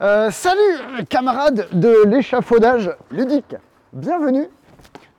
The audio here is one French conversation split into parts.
Euh, salut camarades de l'échafaudage ludique. Bienvenue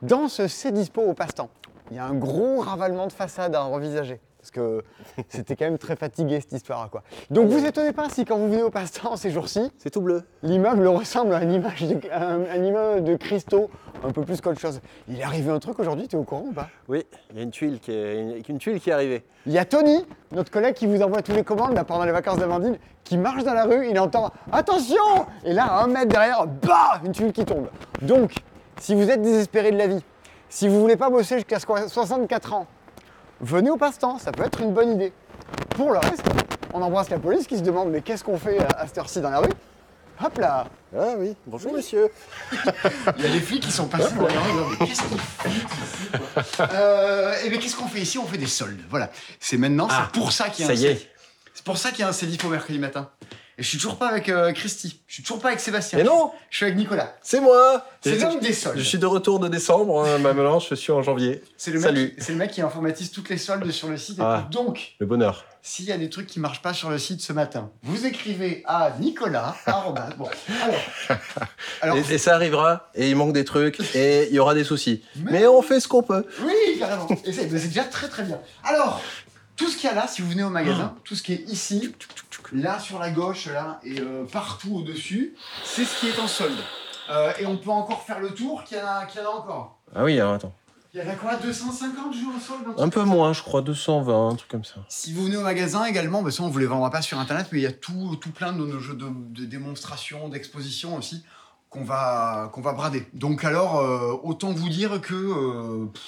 dans ce C'est dispo au passe-temps. Il y a un gros ravalement de façade à envisager. Parce que c'était quand même très fatigué cette histoire. Quoi. Donc vous étonnez pas si quand vous venez au passe-temps ces jours-ci, C'est tout bleu. l'immeuble ressemble à une image de, un, un immeuble de cristaux, un peu plus qu'autre chose. Il est arrivé un truc aujourd'hui, tu es au courant ou pas? Oui, il y a une tuile qui est, une, une tuile qui est arrivée. Il y a Tony, notre collègue qui vous envoie tous les commandes là, pendant les vacances d'Amandine, qui marche dans la rue, il entend Attention Et là, à un mètre derrière, bah Une tuile qui tombe. Donc, si vous êtes désespéré de la vie, si vous voulez pas bosser jusqu'à 64 ans, venez au passe-temps, ça peut être une bonne idée. Pour le reste, on embrasse la police qui se demande Mais qu'est-ce qu'on fait à cette heure-ci dans la rue? Hop là Ah oui, bonjour monsieur. Il y a les flics qui sont passés dans la rue. Mais qu'est-ce qu'on fait ici, quoi euh, Et bien qu'est-ce qu'on fait ici? On fait des soldes. Voilà. C'est maintenant, Ah, c'est pour ça qu'il y a ça un y est. C'est- pour ça qu'il y a un Cédifo mercredi matin. Et je suis toujours pas avec euh, Christy. Je suis toujours pas avec Sébastien. Mais non, Je suis avec Nicolas. c'est moi. C'est l'homme des soldes. Je suis de retour de décembre, hein, maintenant je suis en janvier. C'est le, Salut. mec, le mec qui informatise toutes les soldes sur le site. Et Ah. tout. Donc, Le bonheur. s'il y a des trucs qui marchent pas sur le site ce matin, vous écrivez à Nicolas. arrobas. bon, alors. alors Et, et ça arrivera, et il manque des trucs, et il y aura des soucis. Mais- Mais on fait ce qu'on peut. Oui, carrément. Et c'est déjà très très bien. Alors, tout ce qu'il y a là, si vous venez au magasin, tout ce qui est ici, là sur la gauche, là, et euh, partout au-dessus, c'est ce qui est en solde. Euh, et on peut encore faire le tour qu'il y en a, qu'il y en a encore. Ah oui, alors attends. Il y en a quoi 250 jours en solde Un peu moins, je crois, 220, un truc comme ça. Si vous venez au magasin également, bah ça on vous les vendra pas sur internet, mais il y a tout, tout plein de nos jeux de, de démonstration, d'exposition aussi qu'on va, qu'on va brader. Donc alors, euh, autant vous dire que euh, pff,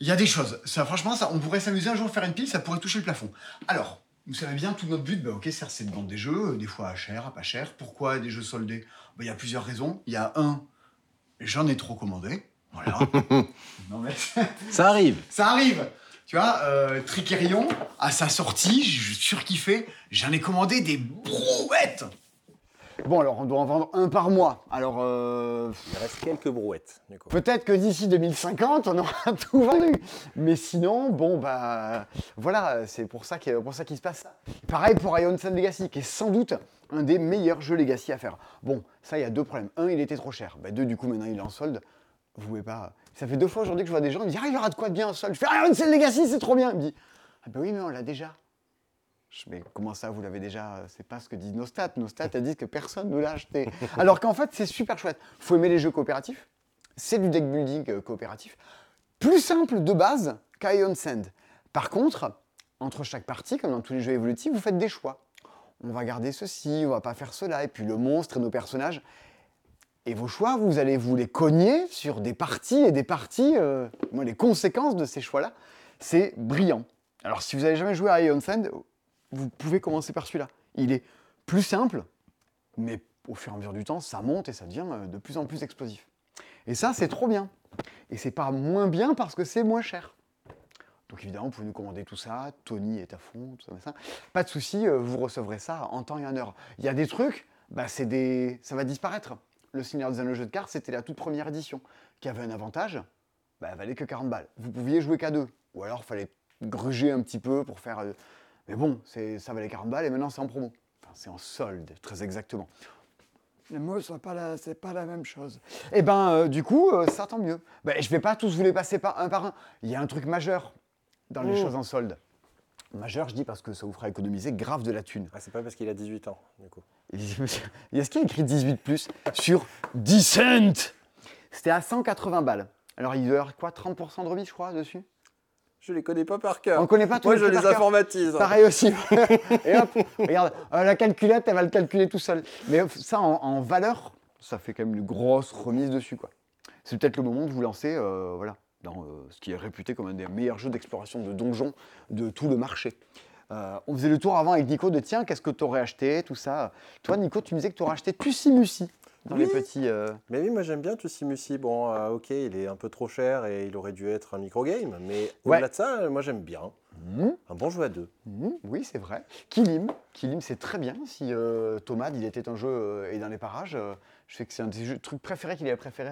il y a des choses. Ça, franchement, ça, on pourrait s'amuser un jour à faire une pile, ça pourrait toucher le plafond. Alors, vous savez bien, tout notre but, bah, ok, c'est de vendre des jeux, des fois à cher, à pas cher. Pourquoi des jeux soldés? Bah, Il y a plusieurs raisons. Il y a un, j'en ai trop commandé. Voilà. non mais Ça arrive. ça arrive. Tu vois, euh, Trickerion, à sa sortie, je surkiffé, j'en ai commandé des brouettes. Bon, alors on doit en vendre un par mois. Alors, euh, Il reste quelques brouettes, du coup. peut-être que d'ici 2050, on aura tout vendu. Mais sinon, bon, bah, voilà, c'est pour ça qu'il se passe ça. Pareil pour Ion Sun Legacy, qui est sans doute un des meilleurs jeux Legacy à faire. Bon, ça, il y a deux problèmes. Un, il était trop cher. Bah, deux, du coup, maintenant, il est en solde. Vous pouvez pas. Ça fait deux fois aujourd'hui que je vois des gens, ils me disent Ah, il y aura de quoi de bien en solde. Je fais Ah, Ion Sun Legacy, c'est trop bien. Il me dit Ah, bah oui, mais on l'a déjà. Mais comment ça, vous l'avez déjà C'est pas ce que disent nos stats. Nos stats, elles disent que personne ne l'a acheté. Alors qu'en fait, c'est super chouette. faut aimer les jeux coopératifs. C'est du deck building euh, coopératif. Plus simple de base qu'Ion Sand. Par contre, entre chaque partie, comme dans tous les jeux évolutifs, vous faites des choix. On va garder ceci, on va pas faire cela, et puis le monstre et nos personnages. Et vos choix, vous allez vous les cogner sur des parties et des parties. euh, les conséquences de ces choix-là, c'est brillant. Alors, si vous n'avez jamais joué à Ion Sand, vous pouvez commencer par celui-là. Il est plus simple, mais au fur et à mesure du temps, ça monte et ça devient euh, de plus en plus explosif. Et ça, c'est trop bien. Et c'est pas moins bien parce que c'est moins cher. Donc évidemment, vous pouvez nous commander tout ça. Tony est à fond, tout ça. Pas de souci, euh, vous recevrez ça en temps et en heure. Il y a des trucs, bah, c'est des... ça va disparaître. Le Seigneur des Anneaux jeu de cartes, c'était la toute première édition, qui avait un avantage, bah, elle valait que 40 balles. Vous pouviez jouer qu'à deux. Ou alors, il fallait gruger un petit peu pour faire... Mais bon, c'est- ça valait 40 balles et maintenant, c'est en promo. Enfin, c'est en solde, très exactement. Les mots, c'est pas, la- c'est pas la même chose. Eh ben, euh, du coup, euh, ça tant mieux. Ben, je vais pas tous vous les passer par un par un. Il y a un truc majeur dans les Mmh. choses en solde. Majeur, je dis parce que ça vous fera économiser grave de la thune. Ah, c'est pas parce qu'il a 18 ans, du coup. Et Est-ce qu'il y a écrit 18 plus sur Decent C'était à 180 balles. Alors, il doit y avoir quoi 30% de remise, je crois, dessus? Je les connais pas par cœur. On connaît pas tous Moi, les je les informatise. hein. Pareil aussi. Et hop, regarde, euh, la calculette, elle va le calculer tout seul. Mais ça, en, en valeur, ça fait quand même une grosse remise dessus. quoi. C'est peut-être le moment de vous lancer euh, voilà, dans euh, ce qui est réputé comme un des meilleurs jeux d'exploration de donjons de tout le marché. On faisait le tour avant avec Nico de tiens, qu'est-ce que tu aurais acheté, tout ça. Toi, Nico, tu me disais que tu aurais acheté Tussimusi dans les petits. euh, Mais oui, moi j'aime bien Tussimusi. Bon, euh, ok, il est un peu trop cher et il aurait dû être un microgame, mais Ouais. au-delà de ça, euh, moi j'aime bien. hmm, Un bon jeu à deux. Mhm, oui, c'est vrai. Kilim, Kilim, c'est très bien. Si euh, Tomad, il était un jeu et dans les parages, je sais que c'est un des jeux- trucs préférés qu'il avait préféré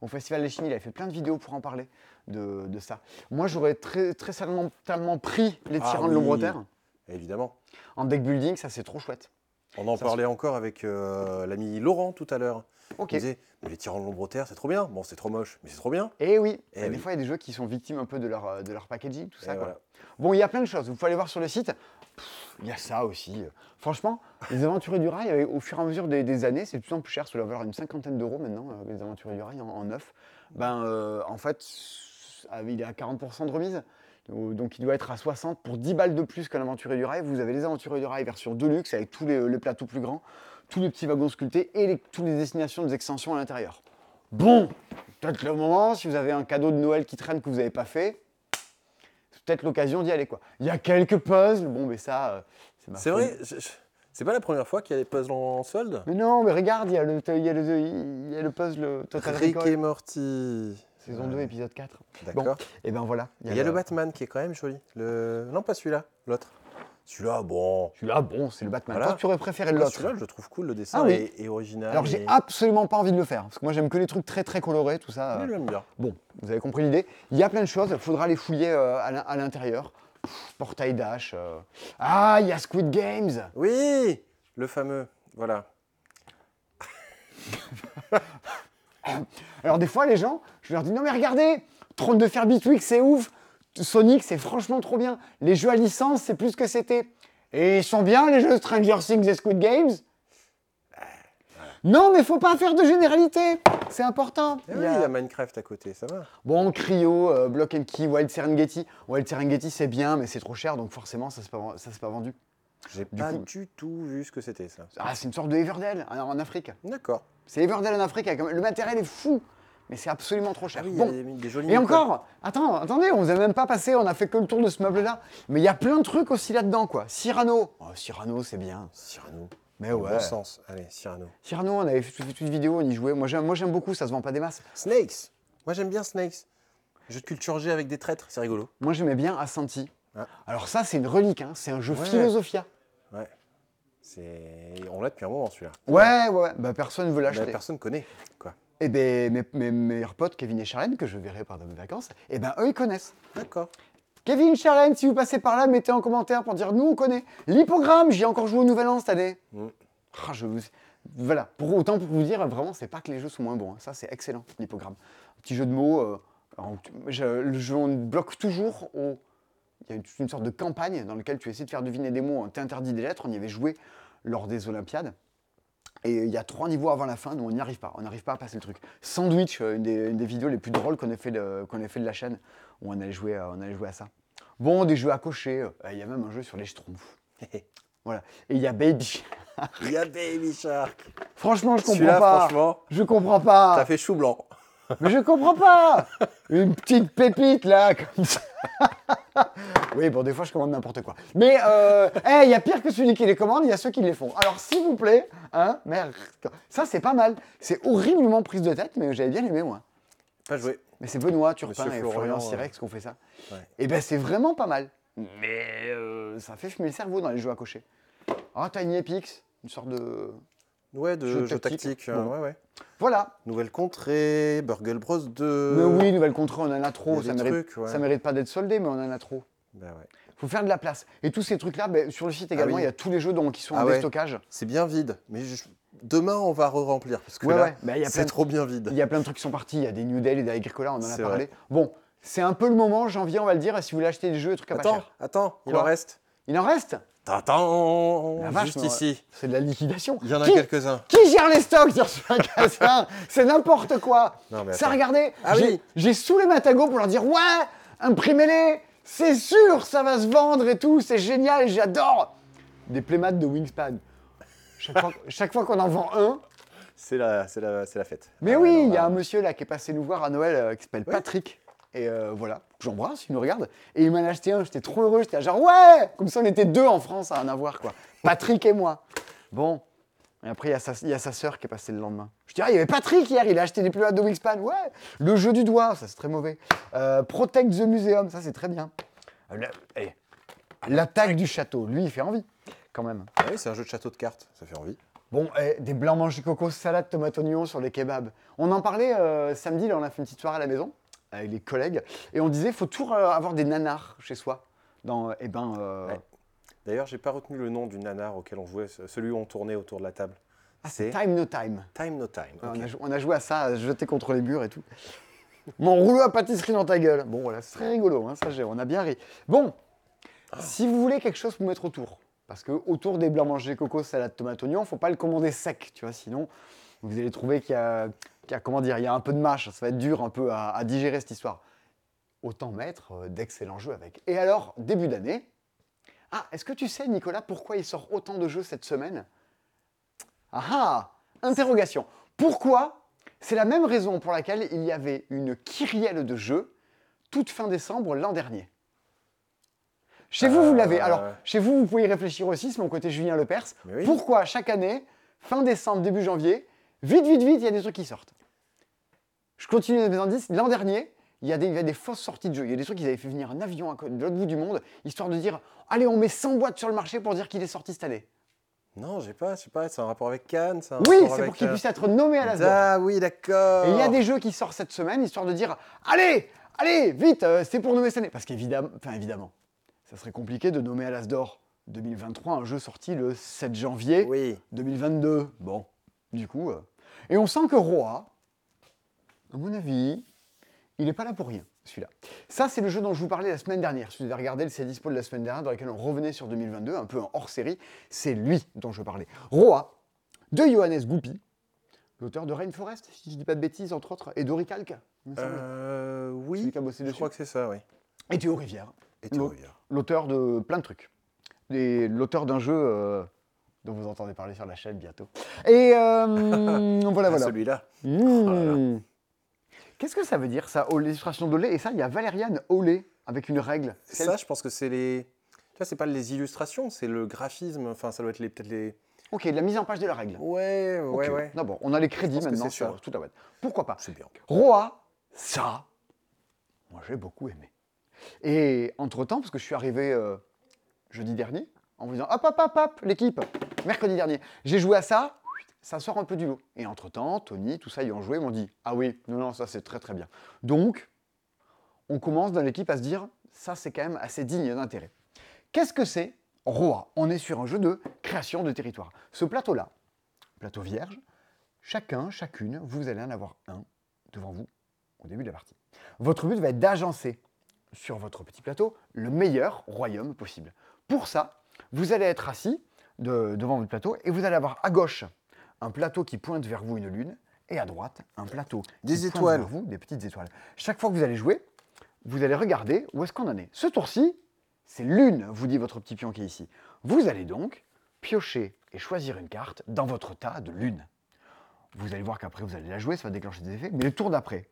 au Festival des Chimies. Il avait fait plein de vidéos pour en parler de, de ça. Moi, j'aurais très, très certainement pris les Ah tyrans de l'ombre terre. Évidemment. En deck building, ça c'est trop chouette. On en Ça parlait encore avec euh, l'ami Laurent tout à l'heure. Il disait, mais les tyrans de l'ombre terre, c'est trop bien. Bon, c'est trop moche, mais c'est trop bien. Et oui, Eh Et des oui. fois il y a des jeux qui sont victimes un peu de leur, euh, de leur packaging, tout ça. Quoi. voilà. Bon, il y a plein de choses. Vous pouvez aller voir sur le site. Il y a ça aussi. Franchement, les aventuriers du rail, euh, au fur et à mesure des, des années, c'est de plus en plus cher. Ça doit valoir une cinquantaine d'euros maintenant, euh, les aventuriers du rail en, en neuf. Ben, euh, en fait, il est à 40% de remise. Donc il doit être à 60 pour 10 balles de plus qu'un aventurier du rail. Vous avez les aventuriers du rail version Deluxe avec tous les, les plateaux plus grands, tous les petits wagons sculptés et les, toutes les destinations des extensions à l'intérieur. Bon, peut-être le moment, si vous avez un cadeau de Noël qui traîne que vous n'avez pas fait, c'est peut-être l'occasion d'y aller. quoi. Il y a quelques puzzles, bon, mais ça, euh, c'est ma C'est vrai, je- je- c'est pas la première fois qu'il y a des puzzles en solde? Mais non, mais regarde, il y a le, y y a puzzle Total Rick Recall, et Morty. Saison 2, épisode 4. D'accord. Et ben voilà. Il y a le Batman qui est quand même joli. Le... Non, pas celui-là, l'autre. Celui-là, bon. Celui-là, bon, c'est le Batman. Voilà. Toi, tu aurais préféré l'autre. Celui-là, je le trouve cool, le dessin Ah oui. est, est original. Alors, j'ai absolument pas envie de le faire, parce que moi, j'aime que les trucs très très colorés, tout ça. Oui, euh. je l'aime bien. Bon, vous avez compris l'idée. Il y a plein de choses, il faudra les fouiller euh, à l'in- à l'intérieur. Portail Dash. euh. Ah, il y a Squid Games. Oui, le fameux. Voilà. Alors des fois, les gens, je leur dis non mais regardez, Trône de fer Bitwig, c'est ouf. Sonic, c'est franchement trop bien. Les jeux à licence, c'est plus ce que c'était. Et ils sont bien les jeux Stranger Things et Squid Games? Non, mais faut pas faire de généralité. C'est important. Eh Il y a- il y a Minecraft à côté, ça va. Bon, Cryo, euh, Block and Key, Wild Serengeti. Wild Serengeti, c'est bien, mais c'est trop cher, donc forcément, ça ne s'est pas, ça s'est pas vendu. J'ai pas coup- du tout vu ce que c'était, ça. Ah, c'est une sorte de Everdell en, en Afrique. D'accord. C'est Everdell en Afrique. avec- Le matériel est fou, mais c'est absolument trop cher. Ah oui, bon, y a des, jolis Et encore, attends, attendez, on vous a même pas passé, on a fait que le tour de ce meuble-là. Mais il y a plein de trucs aussi là-dedans, quoi. Cyrano. Oh, Cyrano, c'est bien. Cyrano. Mais ouais. Bon sens. Allez, Cyrano. Cyrano, on avait fait toute une vidéo, on y jouait. Moi, j'aime, moi, j'aime beaucoup, ça se vend pas des masses. Snakes. Moi, j'aime bien Snakes. Jeu de culture G avec des traîtres, c'est rigolo. Moi, j'aimais bien Assanti. Ah. Alors ça, c'est une relique, hein. c'est un jeu Ouais. Philosophia. On l'a depuis un moment, celui-là. Ouais, ouais, ouais. Bah, personne ne veut l'acheter. personne connaît, quoi. Et ben, mes, mes meilleurs potes, Kevin et Charlène, que je verrai pendant mes vacances, et ben, eux, ils connaissent. D'accord. Kevin, Charlène, si vous passez par là, mettez en commentaire pour dire nous, on connaît. L'hippogramme, j'y ai encore joué au Nouvel An cette année. Mm. Ah, je vous- Voilà, pour autant pour vous dire, vraiment, c'est pas que les jeux sont moins bons. hein. Ça, c'est excellent, l'hippogramme. Petit jeu de mots. euh, je- le jeu, on bloque toujours au. Il y a une, une sorte de campagne dans laquelle tu essaies de faire deviner des mots. On t'interdit des lettres. On y avait joué lors des Olympiades. Et il y a trois niveaux avant la fin, nous on n'y arrive pas, on n'arrive pas à passer le truc. Sandwich, euh, une des, une des vidéos les plus drôles qu'on ait, fait de- ait fait de la chaîne, où on allait jouer, à- on allait jouer à ça. Bon, des jeux à cocher, euh, il y a même un jeu sur les schtroumpfs. Voilà. Et il y a Baby. Il y a Baby Shark. Franchement, je comprends pas. franchement, Je comprends pas. t'as fait chou blanc. Mais je comprends pas Une petite pépite là, comme ça. oui, bon, des fois je commande n'importe quoi. Mais euh, hey, il y a pire que celui qui les commande, il y a ceux qui les font. Alors s'il vous plaît, hein, merde. Ça c'est pas mal. C'est horriblement prise de tête, mais j'avais bien aimé moi. Pas joué. Mais c'est Benoît Turpin Monsieur et Florian, Florian euh, Sirex qui ont fait ça. Ouais. Et ben c'est vraiment pas mal. Mais euh, ça fait fumer le cerveau dans les jeux à cocher. Ah, Tiny Epix, une sorte de. Ouais, de Jeu jeu tactique. euh, Bon. ouais, ouais. Voilà. Nouvelle contrée, Burgle Bros 2. Mais oui, Nouvelle Contrée, on en a trop. Ça des mérite, trucs, ouais. ça mérite pas d'être soldé, mais on en a trop. Bah ouais. faut faire de la place. Et tous ces trucs-là, ben, sur le site également, oui. il y a tous les jeux dont, qui sont Ah en déstockage. C'est bien vide. Mais je- demain, on va re-remplir. Parce que là, ouais. Il y a plein c'est de- trop bien vide. Il y a plein de trucs qui sont partis. Il y a des New Deal et des Agricola, on en a parlé. vrai. Bon, c'est un peu le moment, janvier, on va le dire, si vous voulez acheter des jeux et trucs à pas Attends, cher. attends, il Quoi en reste. Il en reste? Vache, juste ici. C'est de la liquidation. Il y en a quelques-uns. qui gère les stocks sur ce magasin C'est n'importe quoi. Non, mais Ça, regardez, Ah j'ai oui. j'ai saoulé Matago pour leur dire Ouais, imprimez-les, c'est sûr, ça va se vendre et tout, c'est génial, j'adore. Des playmats de Wingspan. Chaque fois, chaque fois qu'on en vend un, C'est la, fête. Mais Ah, oui, il y a un monsieur là qui est passé nous voir à Noël euh, qui s'appelle. Patrick. Et euh, voilà, j'embrasse, il nous regarde. Et il m'en a acheté un, j'étais trop heureux, j'étais genre ouais Comme ça on était deux en France à en avoir quoi. Patrick et moi. Bon. Et après il y a sa, il y a sa sœur qui est passée le lendemain. Je dis ah il y avait Patrick hier, il a acheté des plus de Wingspan. Ouais. Le jeu du doigt, ça c'est très mauvais. Euh, Protect the Museum, ça c'est très bien. Euh, eh, L'attaque du château, lui il fait envie quand même. Ah oui, c'est un jeu de château de cartes. Ça fait envie. Bon, eh, des blancs mangés coco, salade, tomate, oignon sur les kebabs. On en parlait euh, samedi, là, on a fait une petite soirée à la maison avec les collègues, et on disait faut toujours euh, avoir des nanars chez soi. Dans, eh ben, euh, Ouais. D'ailleurs, j'ai pas retenu le nom du nanar auquel on jouait, ce- celui où on tournait autour de la table. Ah, c'est Time No Time. Time No Time. On, a, jou- on a joué à ça, à se jeter contre les murs et tout. Mon rouleau à pâtisserie dans ta gueule. Bon, voilà, c'est très rigolo, hein, ça, j'ai- on a bien ri. Bon, si vous voulez quelque chose pour mettre autour, parce que autour des blancs mangés coco, salade, tomate, oignon, faut pas le commander sec, tu vois, sinon vous allez trouver qu'il y a, comment dire, il y a un peu de mâche, ça va être dur un peu à, à digérer cette histoire. Autant mettre euh, d'excellents jeux avec. Et alors, début d'année, ah, est-ce que tu sais, Nicolas, pourquoi il sort autant de jeux cette semaine? Ah ah Interrogation. Pourquoi? C'est la même raison pour laquelle il y avait une kyrielle de jeux toute fin décembre l'an dernier. Chez vous, vous l'avez. Euh, Alors, chez vous, vous pouvez y réfléchir aussi, c'est mon côté Julien Lepers. Oui. Pourquoi chaque année, fin décembre, début janvier, vite, vite, vite, il y a des trucs qui sortent? Je continue mes indices. L'an dernier, il y, a des, il y a des fausses sorties de jeux. Il y a des trucs qu'ils avaient fait venir un avion à de l'autre bout du monde, histoire de dire Allez, on met 100 boîtes sur le marché pour dire qu'il est sorti cette année. Non, j'ai pas, je sais pas, c'est un rapport avec Cannes, c'est un Oui, c'est pour qu'il euh, puisse être nommé à l'Asdor. Ah oui, d'accord. Et il y a des jeux qui sortent cette semaine, histoire de dire Allez, allez, vite, euh, c'est pour nommer cette année. Parce qu'évidemment, enfin évidemment, ça serait compliqué de nommer à l'Asdor 2023 un jeu sorti le 7 janvier Oui. 2022. Bon, du coup. euh, Et on sent que Roa, à mon avis, il n'est pas là pour rien, celui-là. Ça, c'est le jeu dont je vous parlais la semaine dernière. Si vous avez regardé le C'est dispo de la semaine dernière, dans lequel on revenait sur 2022, un peu en hors série, c'est lui dont je parlais. Roa, de Johannes Goupy, l'auteur de Rainforest, si je dis pas de bêtises, entre autres, et semble. Euh, oui, qui a bossé je dessus. crois que c'est ça, oui. Et Théo Rivière, Et. Théo Rivière. l'auteur de plein de trucs. Et L'auteur d'un jeu euh, dont vous entendez parler sur la chaîne bientôt. Et euh, voilà, Ah, voilà. Celui-là. Mmh. Qu'est-ce que ça veut dire ça, l'illustration d'Olé? Et ça, il y a Valériane Olé avec une règle. C'est Ça, je pense que c'est les. Tu vois, c'est pas les illustrations, c'est le graphisme. Enfin, ça doit être les peut-être les. Ok, la mise en page de la règle. Ouais, ouais, Ok. ouais. Non, bon, on a les crédits maintenant c'est sur toute la web. Pourquoi pas? C'est bien. Roa, ça, moi j'ai beaucoup aimé. Et entre-temps, parce que je suis arrivé euh, jeudi dernier, en vous disant hop, hop, hop, hop, l'équipe, mercredi dernier, j'ai joué à ça, ça sort un peu du lot. Et entre-temps, Tony, tout ça, ils ont joué, m'ont dit ah oui, non, non, ça c'est très très bien. Donc, on commence dans l'équipe à se dire ça c'est quand même assez digne d'intérêt. Qu'est-ce que c'est Roa On est sur un jeu de création de territoire. Ce plateau-là, plateau vierge, chacun, chacune, vous allez en avoir un devant vous au début de la partie. Votre but va être d'agencer sur votre petit plateau le meilleur royaume possible. Pour ça, vous allez être assis de- devant votre plateau et vous allez avoir à gauche un plateau qui pointe vers vous une lune et à droite un plateau qui Des pointe étoiles. vers vous des petites étoiles. Chaque fois que vous allez jouer, vous allez regarder où est-ce qu'on en est. Ce tour-ci, c'est lune, vous dit votre petit pion qui est ici. Vous allez donc piocher et choisir une carte dans votre tas de lune. Vous allez voir qu'après, vous allez la jouer, ça va déclencher des effets. Mais le tour d'après,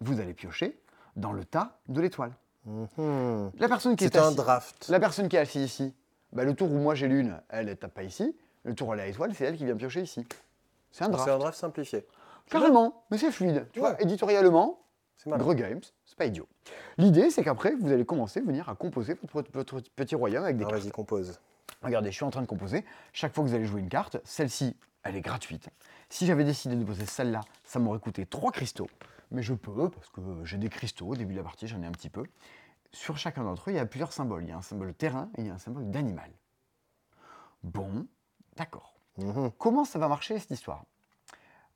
vous allez piocher dans le tas de l'étoile. Mhm. La personne qui est, C'est un assise- draft. la personne qui est assise ici, bah, le tour où moi j'ai lune, elle ne tape pas ici. Le tour où elle a étoile, c'est elle qui vient piocher ici. C'est un draft. C'est un draft simplifié. Carrément, mais c'est fluide. Tu vois, éditorialement. Gros Games, c'est pas idiot. L'idée, c'est qu'après, vous allez commencer à venir à composer votre, votre petit royaume avec des Alors, cartes. vas-y, compose. Regardez, je suis en train de composer. Chaque fois que vous allez jouer une carte, celle-ci, elle est gratuite. Si j'avais décidé de poser celle-là, ça m'aurait coûté 3 cristaux. Mais je peux, parce que j'ai des cristaux au début de la partie, j'en ai un petit peu. Sur chacun d'entre eux, il y a plusieurs symboles. Il y a un symbole terrain et il y a un symbole d'animal. Bon, d'accord. Mhm. Comment ça va marcher cette histoire?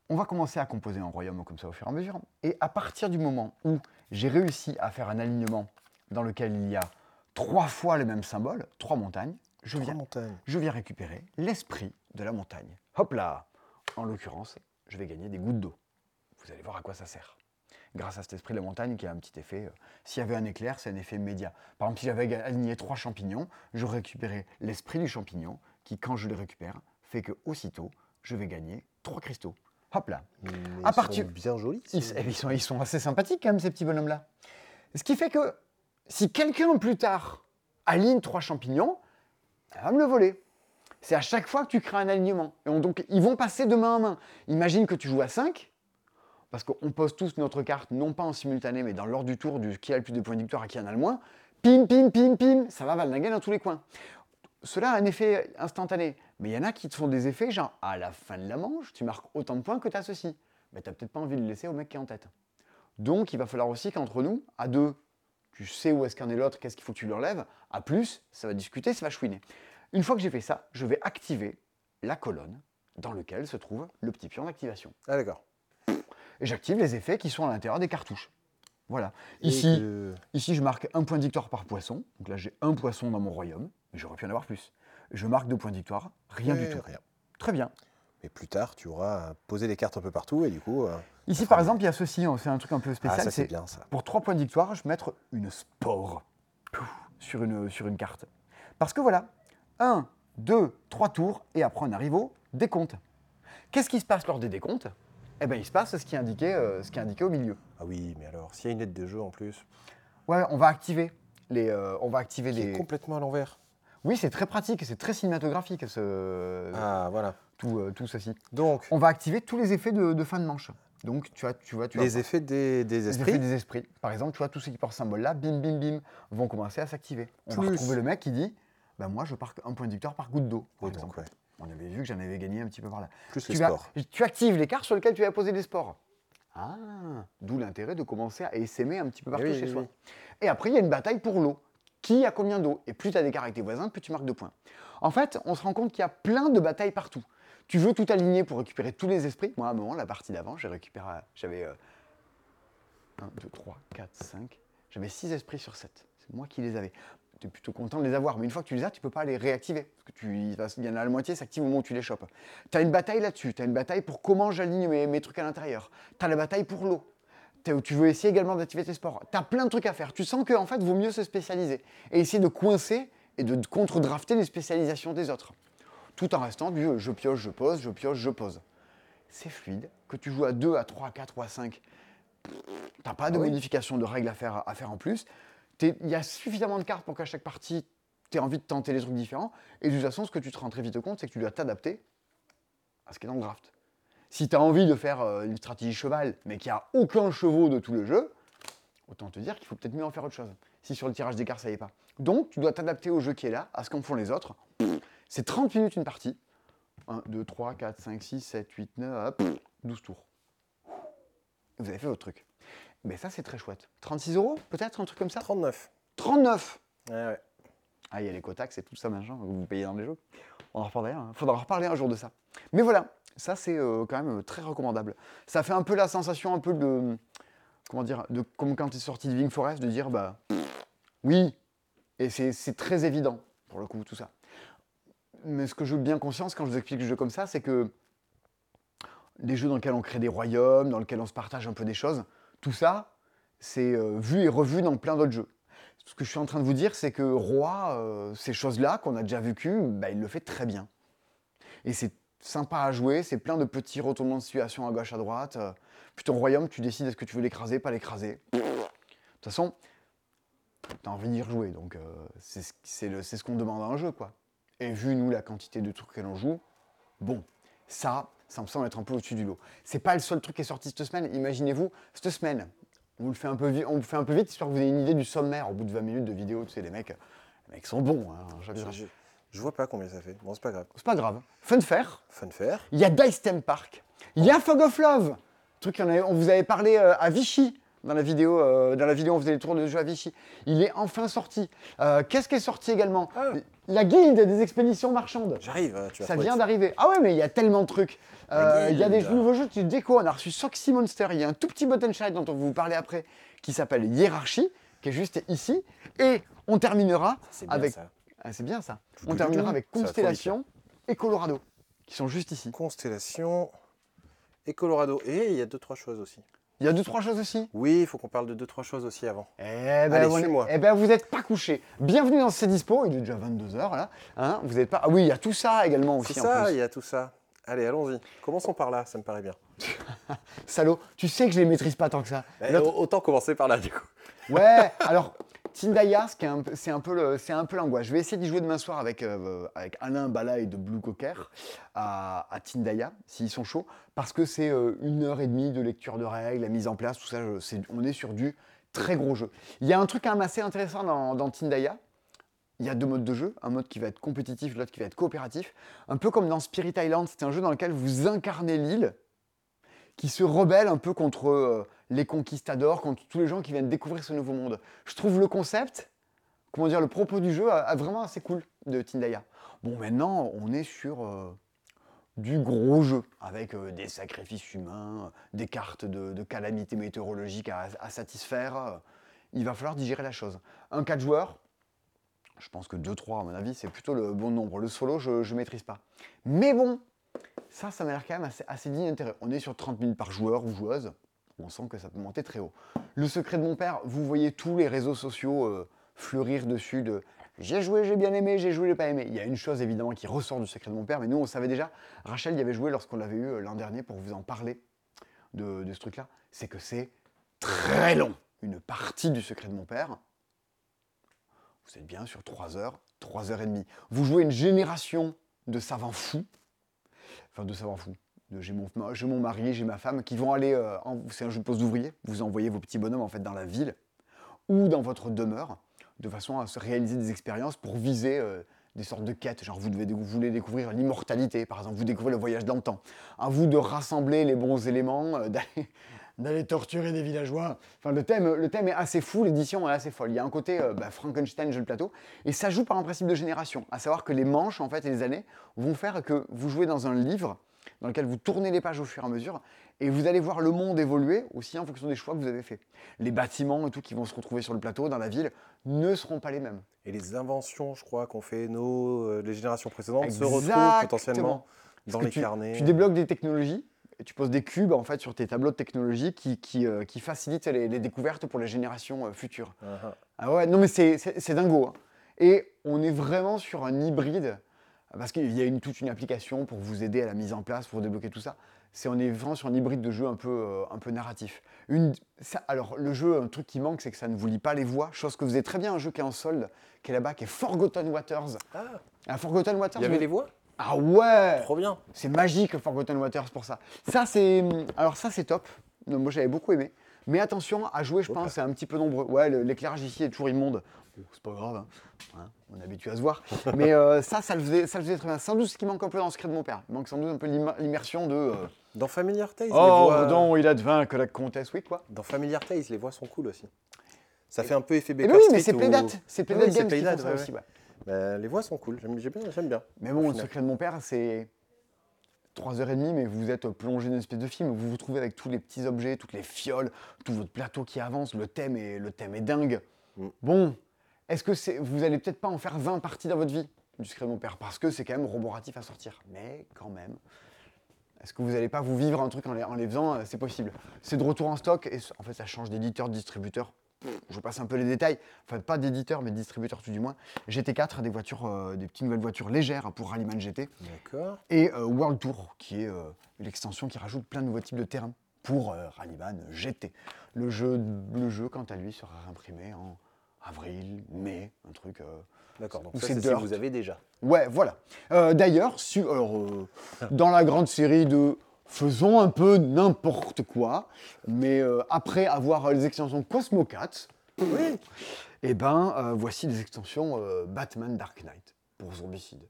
On va commencer à composer un royaume comme ça au fur et à mesure. Et à partir du moment où j'ai réussi à faire un alignement dans lequel il y a trois fois le même symbole, trois montagnes, je viens montagnes. je viens récupérer l'esprit de la montagne. Hop là En l'occurrence, je vais gagner des gouttes d'eau. Vous allez voir à quoi ça sert. Grâce à cet esprit de la montagne qui a un petit effet. euh, S'il y avait un éclair, c'est un effet immédiat. Par exemple, si j'avais aligné trois champignons, je récupérais l'esprit du champignon qui, quand je le récupère, fait que aussitôt, je vais gagner trois cristaux. Hop là Mais À ils partir- sont bien jolis. ils, eh, ils sont, ils sont assez sympathiques quand même, ces petits bonhommes-là. Ce qui fait que si quelqu'un plus tard aligne trois champignons, elle va me le voler. C'est à chaque fois que tu crées un alignement. Et on- donc, ils vont passer de main en main. Imagine que tu joues à 5, parce qu'on pose tous notre carte, non pas en simultané, mais dans l'ordre du tour, du qui a le plus de points de victoire et qui en a le moins. Pim, pim, pim, pim, ça va valdinguer dans tous les coins. Cela a un effet instantané. Mais il y en a qui te font des effets genre, à la fin de la manche, tu marques autant de points que tu as ceci. Mais tu n'as peut-être pas envie de le laisser au mec qui est en tête. Donc, il va falloir aussi qu'entre nous, à deux, tu sais où est-ce qu'en est l'autre, qu'est-ce qu'il faut que tu lui enlèves. À plus, ça va discuter, ça va chouiner. Une fois que j'ai fait ça, je vais activer la colonne dans laquelle se trouve le petit pion d'activation. Ah, d'accord. Et j'active les effets qui sont à l'intérieur des cartouches. Voilà. Ici, que- Ici, je marque un point de victoire par poisson. Donc là, j'ai un poisson dans mon royaume, mais j'aurais pu en avoir plus. Je marque deux points de victoire, rien Ouais, du tout. rien. Très bien. Mais plus tard, tu auras posé les cartes un peu partout et du coup. euh, Ici, par exemple, il y a ceci, on fait un truc un peu Ah, spécial. ça, c'est c'est bien ça. pour trois points de victoire, je vais mettre une spore Pouf, sur une, sur une carte. Parce que voilà, un, deux, trois tours, et après on arrive au décompte. Qu'est-ce qui se passe lors des décomptes? Eh bien, il se passe ce qui est indiqué, euh, ce qui est indiqué au milieu. Ah oui, mais alors, s'il y a une aide de jeu en plus, Ouais, on va activer les, euh, on va activer qui les. est complètement à l'envers. Oui, c'est très pratique, c'est très cinématographique ce, Ah, voilà. tout, euh, tout ceci. Donc, On va activer tous les effets de, de fin de manche. Donc, tu vois, tu vois, tu les effets des, des les esprits. effets des esprits. Par exemple, tu vois, tous ceux qui portent ce symbole-là, bim, bim, bim, vont commencer à s'activer. On va Plus. retrouver le mec qui dit bah, Moi, je marque un point de victoire par goutte d'eau, par Oui, donc, exemple. ouais. On avait vu que j'en avais gagné un petit peu par là. Plus Tu, les vas- sports. tu actives les cartes sur lesquelles tu vas poser des sports. Ah, d'où l'intérêt de commencer à essaimer un petit peu partout oui, chez oui, soi. oui. Et après, il y a une bataille pour l'eau. Qui a combien d'eau Et plus tu as d'écart avec voisins, plus tu marques de points. En fait, on se rend compte qu'il y a plein de batailles partout. Tu veux tout aligner pour récupérer tous les esprits? Moi, à un moment, la partie d'avant, j'ai récupéré. J'avais 1, 2, 3, 4, 5. J'avais 6 esprits sur 7. C'est moi qui les avais. Tu es plutôt content de les avoir. Mais une fois que tu les as, tu peux pas les réactiver. Parce que tu, il y en a la moitié, s'active au moment où tu les chopes. Tu as une bataille là-dessus. Tu as une bataille pour comment j'aligne mes, mes trucs à l'intérieur. Tu as la bataille pour l'eau. T'es- Tu veux essayer également d'activer tes sports. Tu as plein de trucs à faire. Tu sens qu'en fait, vaut mieux se spécialiser et essayer de coincer et de contre-drafter les spécialisations des autres. Tout en restant du je pioche, je pose, je pioche, je pose. C'est fluide. Que tu joues à 2, à 3, à 4 ou à 5, t'as pas de Ah oui. modification de règles à faire, à faire en plus. Il y a suffisamment de cartes pour qu'à chaque partie, tu aies envie de tenter des trucs différents. Et de toute façon, ce que tu te rends très vite compte, c'est que tu dois t'adapter à ce qui est dans le draft. Si tu as envie de faire euh, une stratégie cheval, mais qu'il n'y a aucun chevaux de tout le jeu, autant te dire qu'il faut peut-être mieux en faire autre chose. Si sur le tirage des cartes, ça y est pas. Donc, tu dois t'adapter au jeu qui est là, à ce qu'en font les autres. C'est 30 minutes une partie. 1, 2, 3, 4, 5, 6, 7, 8, 9, hop, 12 tours. Vous avez fait votre truc. Mais ça, c'est très chouette. 36 euros, peut-être, un truc comme ça? 39. 39 Ouais, ouais. Ah, il y a les cotax et tout ça, machin, que vous payez dans les jeux. On en reparlera, hein. faudra en reparler un jour de ça. Mais voilà, ça c'est euh, quand même euh, très recommandable. Ça fait un peu la sensation un peu de, comment dire, de comme quand tu es sorti de Wing Forest, de dire bah oui, et c'est très évident pour le coup tout ça. Mais ce que je veux bien conscience quand je vous explique le jeu comme ça, c'est que des jeux dans lesquels on crée des royaumes, dans lesquels on se partage un peu des choses, tout ça, c'est euh, vu et revu dans plein d'autres jeux. Ce que je suis en train de vous dire, c'est que Roi, ces choses-là qu'on a déjà vécues, bah, il le fait très bien. Et c'est sympa à jouer, c'est plein de petits retournements de situation à gauche, à droite. euh, puis ton royaume, tu décides est-ce que tu veux l'écraser, pas l'écraser. De toute façon, t'as envie d'y rejouer, donc euh, c'est ce- le- qu'on demande à un jeu, quoi. Et vu, nous, la quantité de trucs que l'on joue, bon, ça, ça me semble être un peu au-dessus du lot. C'est pas le seul truc qui est sorti cette semaine. Imaginez-vous, cette semaine, on vous le fait un peu, on vous fait un peu vite, histoire que vous ayez une idée du sommaire au bout de 20 minutes de vidéo. Tu sais, les mecs, les mecs sont bons. Hein, Je, vois pas combien ça fait. Bon, c'est pas grave. C'est pas grave. Fun faire. Fun faire. Il y a Dice Theme Park. Il y a Fog of Love. Truc avait- on vous avait parlé euh, à Vichy. Dans la, vidéo, euh, dans la vidéo, on faisait les tours de jeu à Vichy. Il est enfin sorti. Euh, Qu'est-ce qui est sorti également Ah. La guilde des expéditions marchandes. J'arrive. tu vas Ça vient d'arriver. Ah ouais, mais il y a tellement de trucs. Euh, Il y a des nouveaux jeux de déco. On a reçu Soxy Monster. Il y a un tout petit button shine dont on va vous parler après, qui s'appelle Hiérarchie, qui est juste ici. Et on terminera bien avec. ça. Ah, c'est bien ça. On terminera avec Constellation et Colorado, qui sont juste ici. Constellation et Colorado. Et il y a deux, trois choses aussi. Il y a deux, trois choses aussi. Oui, il faut qu'on parle de deux, trois choses aussi avant. Eh ben, Allez, on suis-moi. eh ben, vous n'êtes pas couché. Bienvenue dans C'est Dispo. Il est déjà 22h là. Hein, vous êtes pas. Ah oui, il y a tout ça également aussi C'est ça, il y a tout ça. Allez, allons-y. Commençons par là, ça me paraît bien. Salaud, tu sais que je les maîtrise pas tant que ça. Au- Autant commencer par là, du coup. Ouais, alors Tindaya, c'est un un peu l'angoisse. Je vais essayer d'y jouer demain soir avec, euh, avec Alain Bala et de Blue Cocker à, Tindaya, s'ils sont chauds, parce que c'est euh, une heure et demie de lecture de règles, la mise en place, tout ça. on est sur du très gros jeu. Il y a un truc quand même assez intéressant dans, dans Tindaya. Il y a deux modes de jeu, un mode qui va être compétitif, l'autre qui va être coopératif. Un peu comme dans Spirit Island, c'est un jeu dans lequel vous incarnez l'île, qui se rebelle un peu contre euh, les conquistadors, contre tous les gens qui viennent découvrir ce nouveau monde. Je trouve le concept, comment dire, le propos du jeu a, vraiment assez cool de Tindaya. Bon, maintenant, on est sur euh, du gros jeu, avec euh, des sacrifices humains, des cartes de, calamités météorologiques à, à satisfaire. il va falloir digérer la chose. Un 4 joueurs, je pense que 2-3 à mon avis, c'est plutôt le bon nombre. Le solo, je ne maîtrise pas. Mais bon, ça, ça m'a l'air quand même assez, digne d'intérêt. On est sur 30 minutes par joueur ou joueuse. On sent que ça peut monter très haut. Le secret de mon père, vous voyez tous les réseaux sociaux euh, fleurir dessus de j'ai joué, j'ai bien aimé, j'ai joué, j'ai pas aimé. Il y a une chose évidemment qui ressort du secret de mon père, mais nous on savait déjà. Rachel y avait joué lorsqu'on l'avait eu euh, l'an dernier pour vous en parler de, de ce truc-là. C'est que c'est très long. Une partie du secret de mon père, vous êtes bien sur 3 heures, 3 heures et demie. Vous jouez une génération de savants fous, enfin de fous. De- J'ai mon, mon mari, j'ai ma femme qui vont aller, euh, c'est un jeu de poste d'ouvrier, vous envoyez vos petits bonhommes en fait dans la ville ou dans votre demeure, de façon à se réaliser des expériences pour viser euh, des sortes de quêtes. Genre vous, devez, vous voulez découvrir l'immortalité, par exemple, vous découvrez le voyage dans le temps. À vous de rassembler les bons éléments, euh, d'aller, torturer des villageois. Enfin, le thème, le thème est assez fou, l'édition est assez folle. Il y a un côté euh, bah, Frankenstein, jeu de plateau, et ça joue par un principe de génération, à savoir que les manches en fait et les années vont faire que vous jouez dans un livre dans lequel vous tournez les pages au fur et à mesure, et vous allez voir le monde évoluer aussi en fonction des choix que vous avez faits. Les bâtiments et tout qui vont se retrouver sur le plateau, dans la ville, ne seront pas les mêmes. Et les inventions, je crois, qu'ont fait nos, euh, les générations précédentes se retrouvent potentiellement dans Parce les tu, carnets. Tu débloques des technologies, tu poses des cubes en fait sur tes tableaux de technologie qui, qui, euh, qui facilitent les, les découvertes pour les générations euh, futures. Ah, ah. Ah ouais, non mais c'est- dingo. hein. Et on est vraiment sur un hybride, parce qu'il y a une, toute une application pour vous aider à la mise en place, pour débloquer tout ça. C'est on est vraiment sur un hybride de jeu un peu, euh, un peu narratif. Une, ça- alors le jeu, un truc qui manque, c'est que ça ne vous lit pas les voix, chose que vous avez très bien un jeu qui est en solde, qui est là-bas, qui est Forgotten Waters. Ah, Ah, Forgotten Waters. il y avait les voix? Ah ouais Trop bien. c'est magique Forgotten Waters pour ça. Ça c'est alors ça c'est top. Moi j'avais beaucoup aimé. Mais attention à jouer, je pense, c'est un petit peu nombreux. Ouais, l'éclairage ici est toujours immonde. Bon, c'est pas grave, hein. Hein, on est habitué à se voir. Mais euh, ça, ça le, faisait, ça le faisait très bien. Sans doute ce qui manque un peu dans le secret de mon père. Il manque sans doute un peu l'immer- l'immersion de. euh, Dans Familiar Tales, les oh, voix... non, il advint que la comtesse, oui, quoi. Dans Familiar Tales, les voix sont cool aussi. Ça fait un peu effet Eh Baker oui, mais c'est où- Playdat. C'est Ah Playdat oui, c'est Games qui font ça ouais, aussi, ouais. Bah, les voix sont cool, j'aime bien. bien. Mais bon, le secret de mon père, c'est 3h30, mais vous êtes plongé dans une espèce de film. Vous vous trouvez avec tous les petits objets, toutes les fioles, tout votre plateau qui avance. Le thème est, le thème est dingue. Mm. Bon, est-ce que c'est, vous allez peut-être pas en faire 20 parties dans votre vie du secret de mon père Parce que c'est quand même roboratif à sortir. Mais quand même. Est-ce que vous n'allez pas vous vivre un truc en les, en les faisant euh, C'est possible. C'est de retour en stock et en fait ça change d'éditeur, de distributeur. Je passe un peu les détails. Enfin, pas d'éditeur, mais de distributeur tout du moins. GT4, des voitures, euh, des petites nouvelles voitures légères pour Rallyman GT. D'accord. Et euh, World Tour, qui est euh, une extension qui rajoute plein de nouveaux types de terrains pour Rallyman GT. Le jeu, le jeu, quant à lui, sera imprimé en avril, mai, un truc. D'accord, donc c'est si Dirt. vous avez déjà. Ouais, voilà. D'ailleurs, dans la grande série de faisons un peu n'importe quoi, mais euh, après avoir les extensions Cosmocats, Oui. eh ben, euh, voici des extensions euh, Batman Dark Knight pour Zombicide.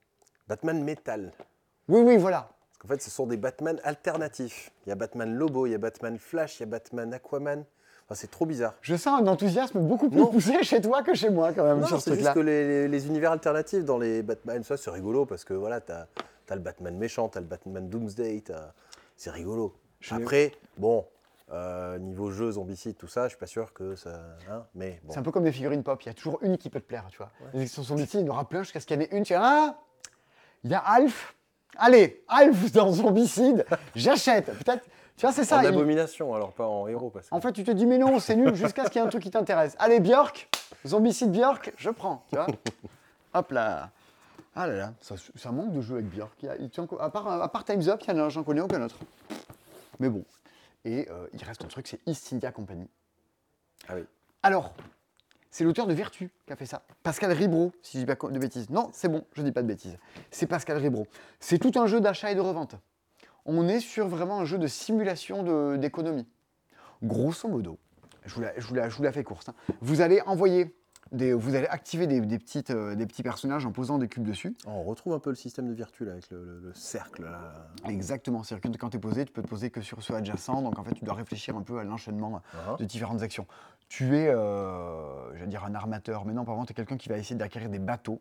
Batman Metal. Oui, oui, voilà. Parce qu'en fait, ce sont des Batman alternatifs. Il y a Batman Lobo, il y a Batman Flash, il y a Batman Aquaman. Enfin, c'est trop bizarre. Je sens un enthousiasme beaucoup plus Non. poussé chez toi que chez moi, quand même, Non, sur ce juste truc-là. que les, les- les univers alternatifs dans les Batman, ça c'est rigolo parce que voilà, t'as as le Batman méchant, t'as le Batman Doomsday, t'as- c'est rigolo. Après, bon, euh, niveau jeu, zombicide, tout ça, je suis pas sûr que ça. hein, mais bon. C'est un peu comme des figurines pop, il y a toujours une qui peut te plaire, tu vois. Les extensions Zombicide, il y en aura plein jusqu'à ce qu'il y en ait une, tu vois, ah, il y a Alf. Allez, Alf dans Zombicide, j'achète. Peut-être, tu vois, c'est ça. en il- abomination, alors pas en héros. Parce que... En fait, tu te dis, mais non, c'est nul, jusqu'à ce qu'il y ait un truc qui t'intéresse. Allez, Björk, Zombicide Björk, je prends, tu vois. Hop là. Ah là là, ça, ça manque de jeux avec Björk. Il y a- il tient co- à, part, à part Time's Up, il y en a, j'en connais aucun autre. Mais bon. Et euh, il reste un truc, c'est East India Company. Ah oui. Alors, c'est l'auteur de Vertu qui a fait ça. Pascal Ribro, si je dis pas de bêtises. Non, c'est bon, je dis pas de bêtises. C'est Pascal Ribro. C'est tout un jeu d'achat et de revente. On est sur vraiment un jeu de simulation de- d'économie. Grosso modo, je vous la, je vous la- je vous la fais courte. hein. Vous allez envoyer Des- vous allez activer des, des petites, euh, des petits personnages en posant des cubes dessus. Oh, on retrouve un peu le système de Virtu là, avec le, le- le cercle. Là. Exactement, que quand tu es posé, tu peux te poser que sur ceux adjacents, donc en fait tu dois réfléchir un peu à l'enchaînement Uh-huh. de différentes actions. Tu es, euh, je vais dire, un armateur, mais non, par contre, tu es quelqu'un qui va essayer d'acquérir des bateaux.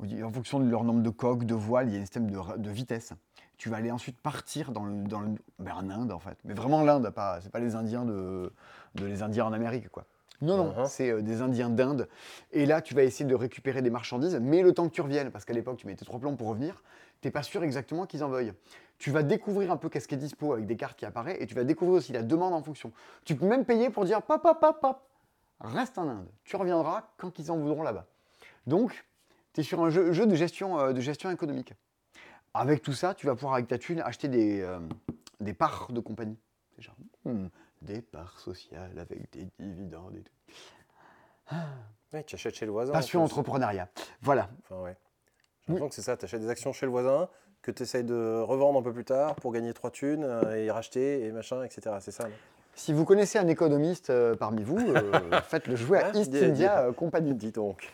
En fonction de leur nombre de coques, de voiles, il y a un système de vitesse. Tu vas aller ensuite partir dans, le, dans le- ben, en Inde, en fait. Mais vraiment l'Inde, pas, c'est pas les Indiens de, de les Indiens en Amérique, quoi. Non, non, Mhm. c'est euh, des Indiens d'Inde. Et là, tu vas essayer de récupérer des marchandises, mais le temps que tu reviennes, parce qu'à l'époque, tu mettais trois plombs pour revenir, t'es pas sûr exactement qu'ils en veuillent. Tu vas découvrir un peu qu'est-ce qui est dispo avec des cartes qui apparaissent, et tu vas découvrir aussi la demande en fonction. Tu peux même payer pour dire pop, pop, pop, pop, reste en Inde. Tu reviendras quand ils en voudront là-bas. Donc, tu es sur un jeu, jeu de, gestion, euh, de gestion économique. Avec tout ça, tu vas pouvoir, avec ta thune, acheter des, euh, des parts de compagnie. Genre, hmm, des parts sociales avec des dividendes et tout. Ouais, tu achètes chez le voisin. Passion en entrepreneuriat. Voilà. Enfin, ouais. J'ai l'impression que c'est ça, tu achètes des actions chez le voisin, que tu essayes de revendre un peu plus tard pour gagner trois thunes euh, et racheter et machin, etc. C'est ça. Si vous connaissez un économiste euh, parmi vous, euh, faites-le jouer à East India euh, Company. Dis donc.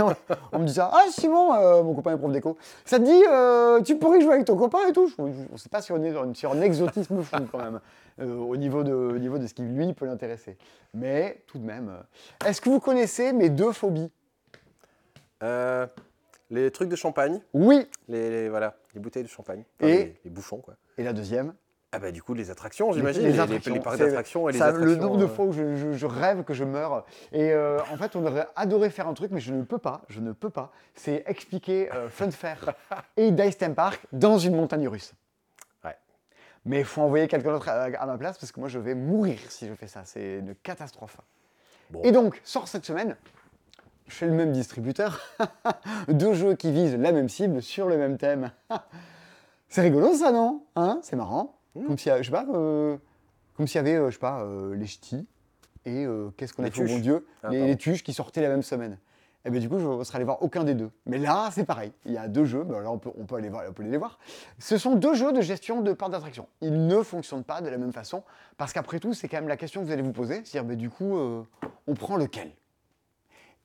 On me dit ça. Ah, Simon, euh, mon copain est prof d'éco. Ça te dit, tu pourrais jouer avec ton copain et tout? Je ne sais pas si on est sur, sur un exotisme fou quand même, au, niveau de, au niveau de ce qui lui peut l'intéresser. Mais tout de même. Est-ce que vous connaissez mes deux phobies? Les trucs de champagne, Oui. les, les- voilà, les bouteilles de champagne, Enfin, Et les, les bouchons quoi. Et la deuxième? Ah bah du coup les attractions j'imagine, les les, les, attractions, les parcs d'attractions et les Ça, attractions. le nombre de euh, fois où je, je- je rêve que je meurs. Et euh, en fait, on aurait adoré faire un truc, mais je ne peux pas. Je ne peux pas. C'est expliquer euh, Fun Fair et Dice Theme Park dans une montagne russe. Ouais. Mais il faut envoyer quelqu'un d'autre à, à ma place parce que moi, je vais mourir si je fais ça. C'est une catastrophe. Bon. Et donc, sort cette semaine, chez le même distributeur, deux jeux qui visent la même cible sur le même thème. C'est rigolo ça, non? Hein? C'est marrant. Mmh. Comme s'il y je sais pas, euh, comme s'il y avait, euh, je sais pas, euh, les ch'tis et qu'est-ce qu'on a fait au bon. Dieu Ah, les, les tuches qui sortaient la même semaine. Et bien du coup, je ne serais allé voir aucun des deux. Mais là, c'est pareil. Il y a deux jeux. Ben là, on peut, on peut aller voir, on peut les voir. Ce sont deux jeux de gestion de parcs d'attraction. Ils ne fonctionnent pas de la même façon parce qu'après tout, c'est quand même la question que vous allez vous poser. C'est-à-dire, ben, du coup, on prend lequel?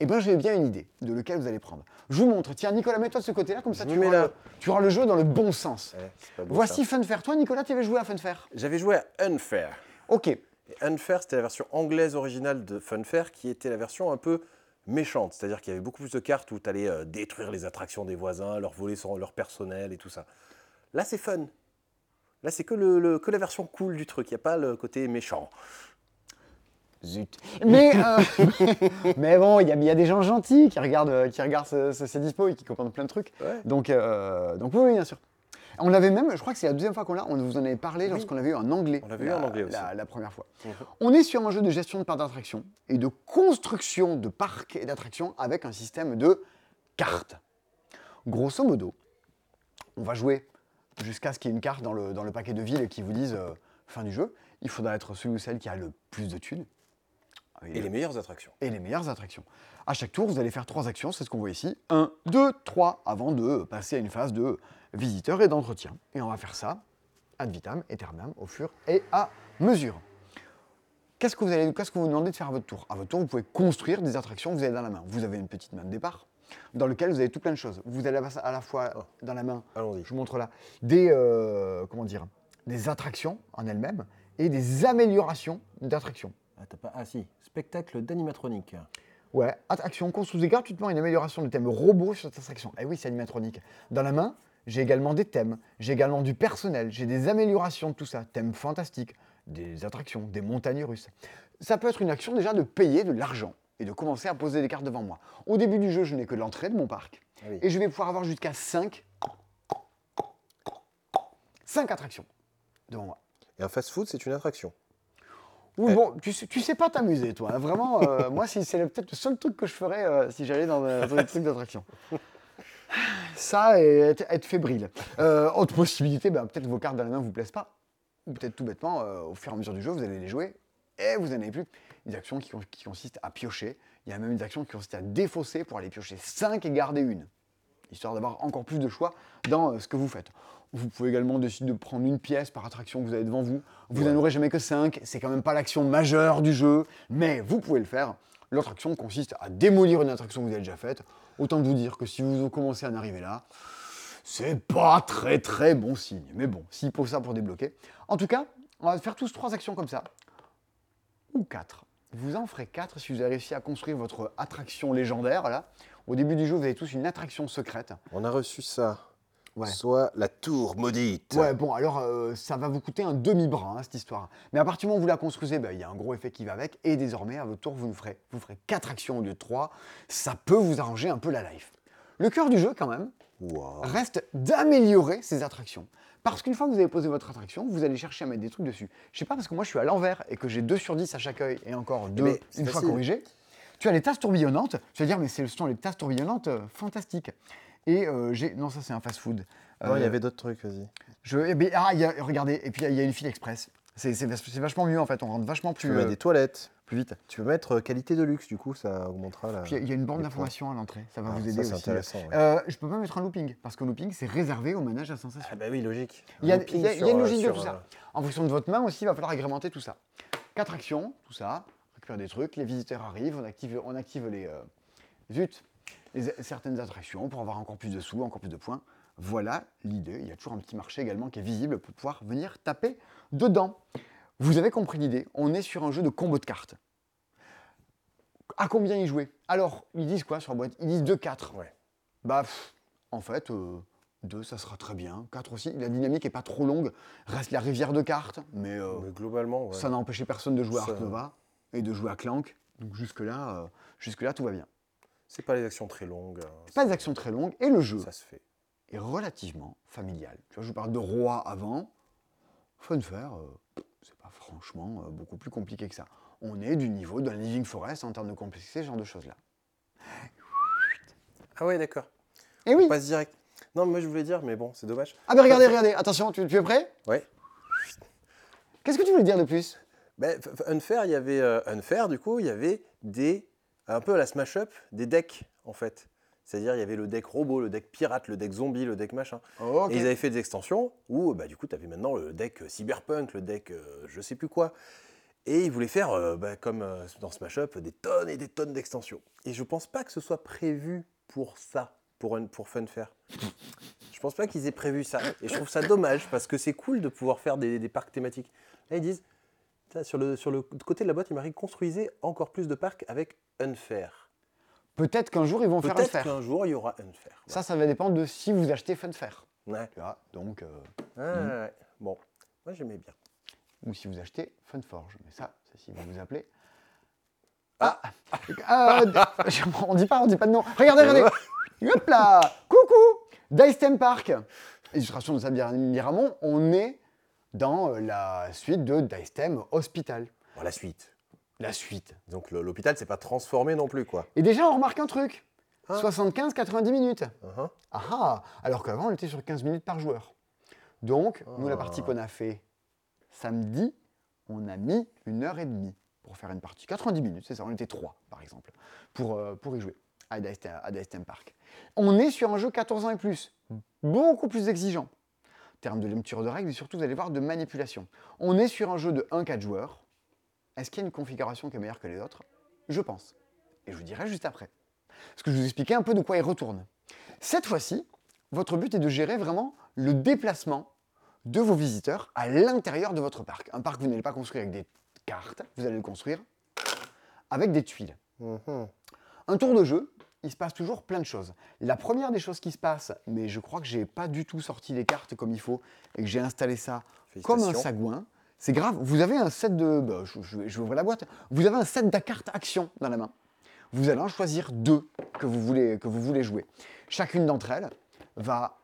Eh bien, j'ai bien une idée de lequel vous allez prendre. Je vous montre. Tiens, Nicolas, mets-toi de ce côté-là, comme ça Je tu auras, le, tu auras le jeu dans le bon sens. ouais, beau, Voici ça. Fun Fair. Toi, Nicolas, tu avais joué à Fun Fair. J'avais joué à Unfair. Ok. Et Unfair, c'était la version anglaise originale de Funfair qui était la version un peu méchante. C'est-à-dire qu'il y avait beaucoup plus de cartes où tu allais détruire les attractions des voisins, leur voler son- leur personnel et tout ça. Là, c'est fun. Là, c'est que, le, le- que la version cool du truc. Il n'y a pas le côté méchant. Zut. Mais, euh, mais bon, il y, a- il y a des gens gentils qui regardent, euh, qui regardent ce, ce- ces dispos et qui comprennent plein de trucs. Ouais. Donc, euh, donc oui, oui, bien sûr. On avait même, je crois que c'est la deuxième fois qu'on l'a, on vous en avait parlé lorsqu'on l'avait eu en anglais. On l'avait eu en anglais aussi. La, la première fois. Mhm. On est sur un jeu de gestion de parcs d'attractions et de construction de parcs et d'attractions avec un système de cartes. Grosso modo, on va jouer jusqu'à ce qu'il y ait une carte dans le, dans le paquet de villes qui vous dise euh, fin du jeu. Il faudra être celui ou celle qui a le plus de thunes. Et les meilleures attractions. et les meilleures attractions. À chaque tour, vous allez faire trois actions, c'est ce qu'on voit ici. 1, 2, 3, avant de passer à une phase de visiteur et d'entretien. Et on va faire ça ad vitam, aeternam, au fur et à mesure. Qu'est-ce que vous allez, qu'est-ce que vous demandez de faire à votre tour? À votre tour, vous pouvez construire des attractions que vous avez dans la main. Vous avez une petite main de départ dans laquelle vous avez tout plein de choses. Vous allez à la fois Oh. dans la main Allons-y. je vous montre là, des, euh, comment dire, des attractions en elles-mêmes et des améliorations d'attractions. Ah, t'as pas... ah si, spectacle d'animatronique. Ouais, attraction, construis gratuitement une amélioration du thème robot sur cette attraction. Eh oui, c'est animatronique. Dans la main, j'ai également des thèmes, j'ai également du personnel, j'ai des améliorations de tout ça, thèmes fantastiques, des attractions, des montagnes russes. Ça peut être une action déjà de payer de l'argent et de commencer à poser des cartes devant moi. Au début du jeu, je n'ai que l'entrée de mon parc Ah oui. et je vais pouvoir avoir jusqu'à 5 5 attractions devant moi. Et un fast-food, c'est une attraction. Oui, bon, tu sais, tu sais pas t'amuser, toi. Vraiment, euh, moi, si- c'est peut-être le seul truc que je ferais euh, si j'allais dans, un- dans un truc d'attraction. Ça et être, être fébrile. Euh, autre possibilité, ben, peut-être vos cartes dans la main ne vous plaisent pas. Ou peut-être tout bêtement, euh, au fur et à mesure du jeu, vous allez les jouer et vous n'en avez plus. Des actions qui, qui consistent à piocher. Il y a même des actions qui consistent à défausser pour aller piocher 5 et garder une. Histoire d'avoir encore plus de choix dans euh, ce que vous faites. Vous pouvez également décider de prendre une pièce par attraction que vous avez devant vous. Vous n'en aurez jamais que 5. C'est quand même pas l'action majeure du jeu, mais vous pouvez le faire. L'autre action consiste à démolir une attraction que vous avez déjà faite. Autant vous dire que si vous commencez à en arriver là, c'est pas très très bon signe. Mais bon, s'il faut ça pour débloquer. En tout cas, on va faire tous trois actions comme ça. Ou quatre. Vous en ferez quatre si vous avez réussi à construire votre attraction légendaire là. Au début du jeu, vous avez tous une attraction secrète. On a reçu ça. Ouais. Soit la tour maudite. Ouais, bon, alors euh, ça va vous coûter un demi-bras, hein, cette histoire. Mais à partir du moment où vous la construisez, bah, il y a un gros effet qui va avec. Et désormais, à votre tour, vous, nous ferez, vous ferez 4 actions au lieu de 3. Ça peut vous arranger un peu la life. Le cœur du jeu, quand même, Wow. reste d'améliorer ces attractions. Parce qu'une fois que vous avez posé votre attraction, vous allez chercher à mettre des trucs dessus. Je sais pas, parce que moi je suis à l'envers et que j'ai 2 sur 10 à chaque œil et encore 2 mais c'est une fois corrigé. Tu as les tasses tourbillonnantes. Tu vas dire, mais ce sont les tasses tourbillonnantes euh, fantastiques. Et euh, j'ai. Non, ça c'est un fast-food. Non, il y Euh, avait d'autres trucs, vas-y. je, eh ben, ah, il y a- regardez, et puis il y a une file express. C'est c'est vach- c'est vachement mieux en fait, on rentre vachement Tu plus, peux mettre euh, des toilettes. plus vite. Tu peux mettre qualité de luxe, du coup, ça augmentera la. Puis il y a une borne d'information à l'entrée, ça va Ah, vous ça, aider c'est aussi. intéressant, ouais. Euh, je peux pas mettre un looping, parce que looping c'est réservé au manège à sensation. Ah bah oui, logique. Il y a- Un looping il y a- il y a sur, une logique de sur, tout ça. En fonction de votre main aussi, il va falloir agrémenter tout ça. Quatre actions, tout ça, récupérer des trucs, les visiteurs arrivent, on active, on active les, euh, zut, les- certaines attractions pour avoir encore plus de sous, encore plus de points. Voilà l'idée. Il y a toujours un petit marché également qui est visible pour pouvoir venir taper dedans. Vous avez compris l'idée, on est sur un jeu de combo de cartes. À combien y jouer? Alors, ils disent quoi sur la boîte? Ils disent 2-4. Ouais. Bah, pff, en fait, 2, ça sera très bien. 4 aussi. La dynamique est pas trop longue. Reste la rivière de cartes, mais, euh, Mais globalement, ouais. ça n'a empêché personne de jouer à Ark Nova et de jouer à Clank. Donc jusque-là, euh, jusque-là tout va bien. C'est pas les actions très longues. hein, C'est pas des actions très longues et le jeu Ça se fait. est relativement familial. Tu vois, je vous parle de Roi avant. Funfair, euh, c'est pas franchement euh, beaucoup plus compliqué que ça. On est du niveau d'un Living Forest en termes de complexité, ce genre de choses-là. Ah ouais, d'accord. Et oui On passe direct. Non, moi je voulais dire, mais bon, c'est dommage. Ah ben regardez, regardez, attention, tu, tu es prêt? Ouais. Qu'est-ce que tu voulais dire de plus? Ben, Unfair, il y avait euh, Unfair, du coup, il y avait des un peu à la smash up des decks en fait. C'est-à-dire il y avait le deck robot, le deck pirate, le deck zombie, le deck machin. Ok. Et ils avaient fait des extensions où bah, du coup tu avais maintenant le deck euh, cyberpunk, le deck euh, je sais plus quoi. Et ils voulaient faire euh, bah, comme euh, dans Smash Up des tonnes et des tonnes d'extensions. Et je pense pas que ce soit prévu pour ça, pour, un, pour Funfair. Je pense pas qu'ils aient prévu ça. Et je trouve ça dommage parce que c'est cool de pouvoir faire des, des parcs thématiques. Là, ils disent, sur le, sur le côté de la boîte, il marqué construisez encore plus de parcs avec Unfair. Peut-être qu'un jour ils vont faire un Peut-être qu'un jour il y aura Unfair. Ça, ça va dépendre de si vous achetez Funfair. Ouais. Tu vois, donc, euh, Ah, ouais. Bon, moi j'aimais bien. ou si vous achetez Funforge. Mais ça, c'est si vous vous appelez. Ah, Euh, On dit pas, on dit pas de nom. Regardez, regardez. Hop là Coucou Dice Theme Park. Illustration de Sabine Miramont. On est dans euh, la suite de Dice Theme Hospital. Bon, la suite. La suite. Donc l'hôpital, c'est pas transformé non plus, quoi. Et déjà, on remarque un truc. Hein 75-90 minutes. Uh-huh. Ah ah Alors qu'avant, on était sur 15 minutes par joueur. Donc, nous, la Ah. partie qu'on a fait samedi, on a mis une heure et demie pour faire une partie. 90 minutes, c'est ça, on était trois, par exemple, pour, euh, pour y jouer à Dice, à Dice Theme Park. On est sur un jeu 14 ans et plus, beaucoup plus exigeant termes de lecture de règles et surtout, vous allez voir, de manipulation. On est sur un jeu de 1-4 joueurs. Est-ce qu'il y a une configuration qui est meilleure que les autres? Je pense. Et je vous dirai juste après. Parce que je vous expliquais un peu de quoi il retourne. Cette fois-ci, votre but est de gérer vraiment le déplacement de vos visiteurs à l'intérieur de votre parc. Un parc que vous n'allez pas construire avec des cartes, vous allez le construire avec des tuiles. Mhm. Un tour de jeu, il se passe toujours plein de choses. La première des choses qui se passe, mais je crois que j'ai pas du tout sorti les cartes comme il faut et que j'ai installé ça comme un sagouin, c'est grave. Vous avez un set de. bah, je, je vais- je vais ouvrir la boîte. Vous avez un set de cartes action dans la main. Vous allez en choisir deux que vous voulez, que vous voulez jouer. Chacune d'entre elles va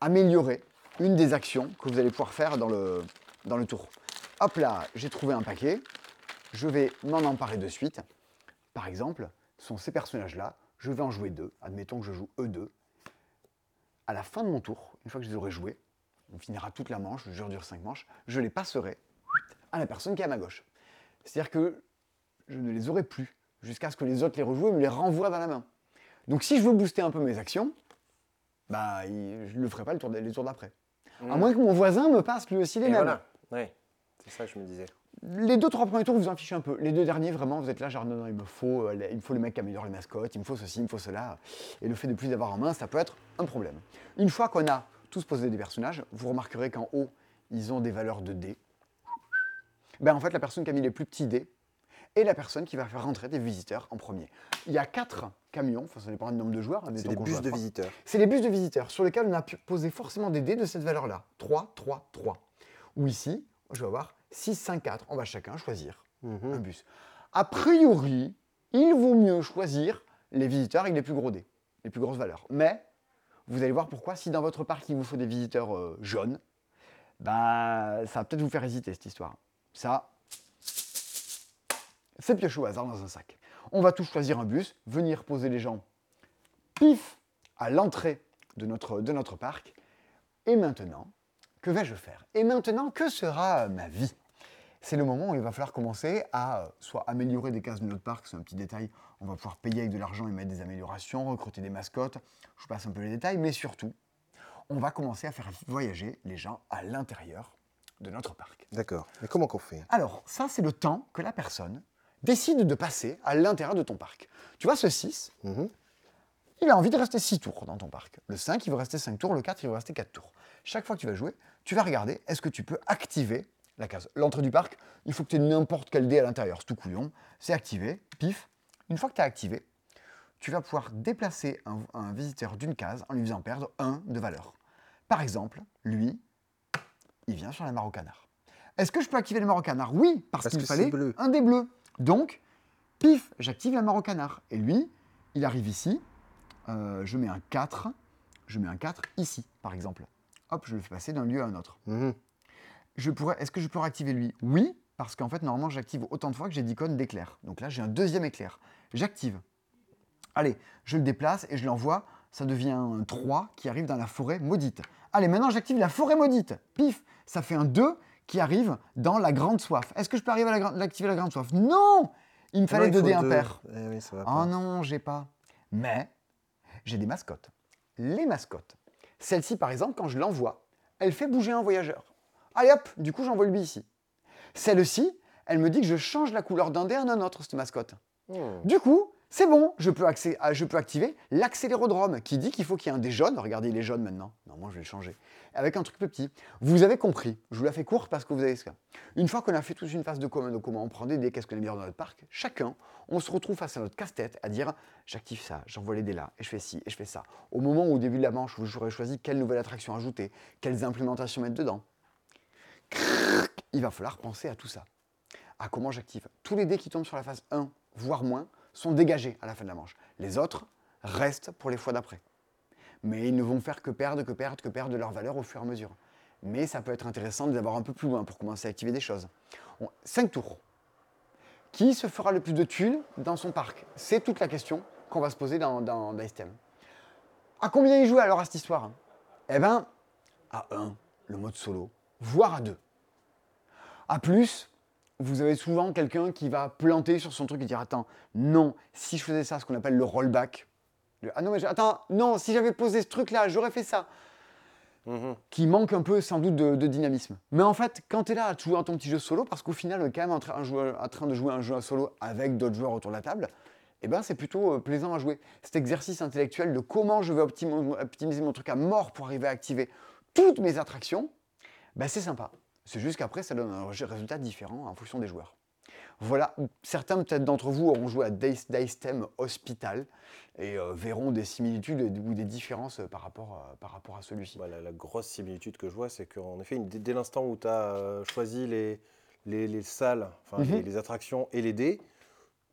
améliorer une des actions que vous allez pouvoir faire dans le, dans le tour. Hop là, j'ai trouvé un paquet. Je vais m'en emparer de suite. Par exemple, ce sont ces personnages-là. Je vais en jouer deux. Admettons que je joue eux deux. À la fin de mon tour, une fois que je les aurai joués, on finira toute la manche, le jeu dure 5 manches, je les passerai à la personne qui est à ma gauche. C'est-à-dire que je ne les aurai plus jusqu'à ce que les autres les rejouent et me les renvoient dans la main. Donc si je veux booster un peu mes actions, bah, je ne le ferai pas le tour, les tours d'après. À moins que mon voisin me passe lui aussi les Et mêmes. voilà. Ouais. C'est ça que je me disais. Les deux, trois premiers tours, vous vous en fichez un peu. Les deux derniers, vraiment, vous êtes là, genre, non, non, il me faut, euh, les- il me faut le mec qui améliore les mascottes, il me faut ceci, il me faut cela. Et le fait de plus d'avoir en main, ça peut être un problème. Une fois qu'on a tous posé des personnages, vous remarquerez qu'en haut, ils ont des valeurs de dés. Ben, en fait, la personne qui a mis les plus petits dés est la personne qui va faire rentrer des visiteurs en premier. Il y a quatre camions, enfin, ça dépend du nombre de joueurs. C'est qu'on bus de visiteurs. C'est les bus de visiteurs sur lesquels on a poser forcément des dés de cette valeur-là. 3, 3, 3. Ou ici, je vais avoir 6, 5, 4. On va chacun choisir Mhm. un bus. A priori, il vaut mieux choisir les visiteurs avec les plus gros dés, les plus grosses valeurs. Mais, vous allez voir pourquoi, si dans votre parc il vous faut des visiteurs euh, jaunes, bah, ça va peut-être vous faire hésiter cette histoire. Ça, c'est pioché au hasard dans un sac. On va tous choisir un bus, venir poser les gens pif à l'entrée de notre, de notre parc. Et maintenant, que vais-je faire? Et maintenant, que sera ma vie? C'est le moment où il va falloir commencer à euh, soit améliorer des cases de notre parc, c'est un petit détail, on va pouvoir payer avec de l'argent et mettre des améliorations, recruter des mascottes, je passe un peu les détails, mais surtout, on va commencer à faire voyager les gens à l'intérieur de notre parc. D'accord. Mais comment qu'on fait? Alors, ça, c'est le temps que la personne décide de passer à l'intérieur de ton parc. Tu vois, ce 6, Mhm. Il a envie de rester 6 tours dans ton parc. Le 5, il veut rester 5 tours. Le 4, il veut rester 4 tours. Chaque fois que tu vas jouer, tu vas regarder est-ce que tu peux activer la case? L'entrée du parc, il faut que tu aies n'importe quel dé à l'intérieur. C'est tout couillon. C'est activé. Pif. Une fois que tu as activé, tu vas pouvoir déplacer un, un visiteur d'une case en lui faisant perdre 1 de valeur. Par exemple, lui, il vient sur la mare au canard. Est-ce que je peux activer le mare au canard Oui, parce, Parce qu'il fallait bleu. un des bleus. Donc, pif, j'active la mare au canard. Et lui, il arrive ici. Euh, je mets un 4. Je mets un 4 ici, par exemple. Hop, je le fais passer d'un lieu à un autre. Mhm. Je pourrais, est-ce que je peux réactiver lui? Oui, parce qu'en fait, normalement, j'active autant de fois que j'ai d'icônes d'éclair. Donc là, j'ai un deuxième éclair. J'active. Allez, je le déplace et je l'envoie. Ça devient un 3 qui arrive dans la forêt maudite. Allez, maintenant, j'active la forêt maudite. Pif, ça fait un 2 qui arrive dans la grande soif. Est-ce que je peux arriver à la gra- activer la grande soif? Non Il me fallait Non, il 2 faut dés deux. impairs. Eh oui, ça va Oh pas. non, j'ai pas. Mais j'ai des mascottes. Les mascottes. Celle-ci, par exemple, quand je l'envoie, elle fait bouger un voyageur. Allez hop, du coup, j'envoie lui ici. Celle-ci, elle me dit que je change la couleur d'un dé à un autre, cette mascotte. Mhm. Du coup, c'est bon, je peux, ah, activer l'accélérodrome qui dit qu'il faut qu'il y ait un dé jaune. Regardez, il est maintenant. Non, moi je vais le changer. Avec un truc plus petit. Vous avez compris. Je vous la fais courte parce que vous avez ça. Une fois qu'on a fait toute une phase de comment, on prend des dés, qu'est-ce qu'on a mis dans notre parc, chacun, on se retrouve face à notre casse-tête à dire j'active ça, j'envoie les dés là, et je fais ci, et je fais ça. Au moment où au début de la manche, où j'aurais choisi quelle nouvelle attraction ajouter, quelles implémentations mettre dedans, il va falloir penser à tout ça à comment j'active. Tous les dés qui tombent sur la phase 1, voire moins, sont dégagés à la fin de la manche. Les autres restent pour les fois d'après. Mais ils ne vont faire que perdre, que perdre, que perdre de leur valeur au fur et à mesure. Mais ça peut être intéressant d'avoir un peu plus loin pour commencer à activer des choses. 5 tours. Qui se fera le plus de tuiles dans son parc? C'est toute la question qu'on va se poser dans, dans. À combien il joue alors à cette histoire? Eh bien, à 1, le mode solo, voire à 2. À plus, vous avez souvent quelqu'un qui va planter sur son truc et dire Attends, non, si je faisais ça, ce qu'on appelle le rollback. Le, ah non, mais attends, non, si j'avais posé ce truc-là, j'aurais fait ça. Mhm. Qui manque un peu, sans doute, de, de dynamisme. Mais en fait, quand tu es là à jouer à ton petit jeu solo, parce qu'au final, on est quand même en, train- un joueur- en train de jouer un jeu solo avec d'autres joueurs autour de la table, eh ben, c'est plutôt euh, plaisant à jouer. Cet exercice intellectuel de comment je vais optimi- optimiser mon truc à mort pour arriver à activer toutes mes attractions, ben, c'est sympa. C'est juste qu'après, ça donne un résultat différent en fonction des joueurs. Voilà, certains peut-être d'entre vous auront joué à Dice, Dice Theme Hospital et euh, verront des similitudes ou des différences euh, par rapport, à- par rapport à celui-ci. Bah, la, grosse similitude que je vois, c'est qu'en effet, dès, dès l'instant où tu as choisi les, les, les salles, Mhm. les, les attractions et les dés,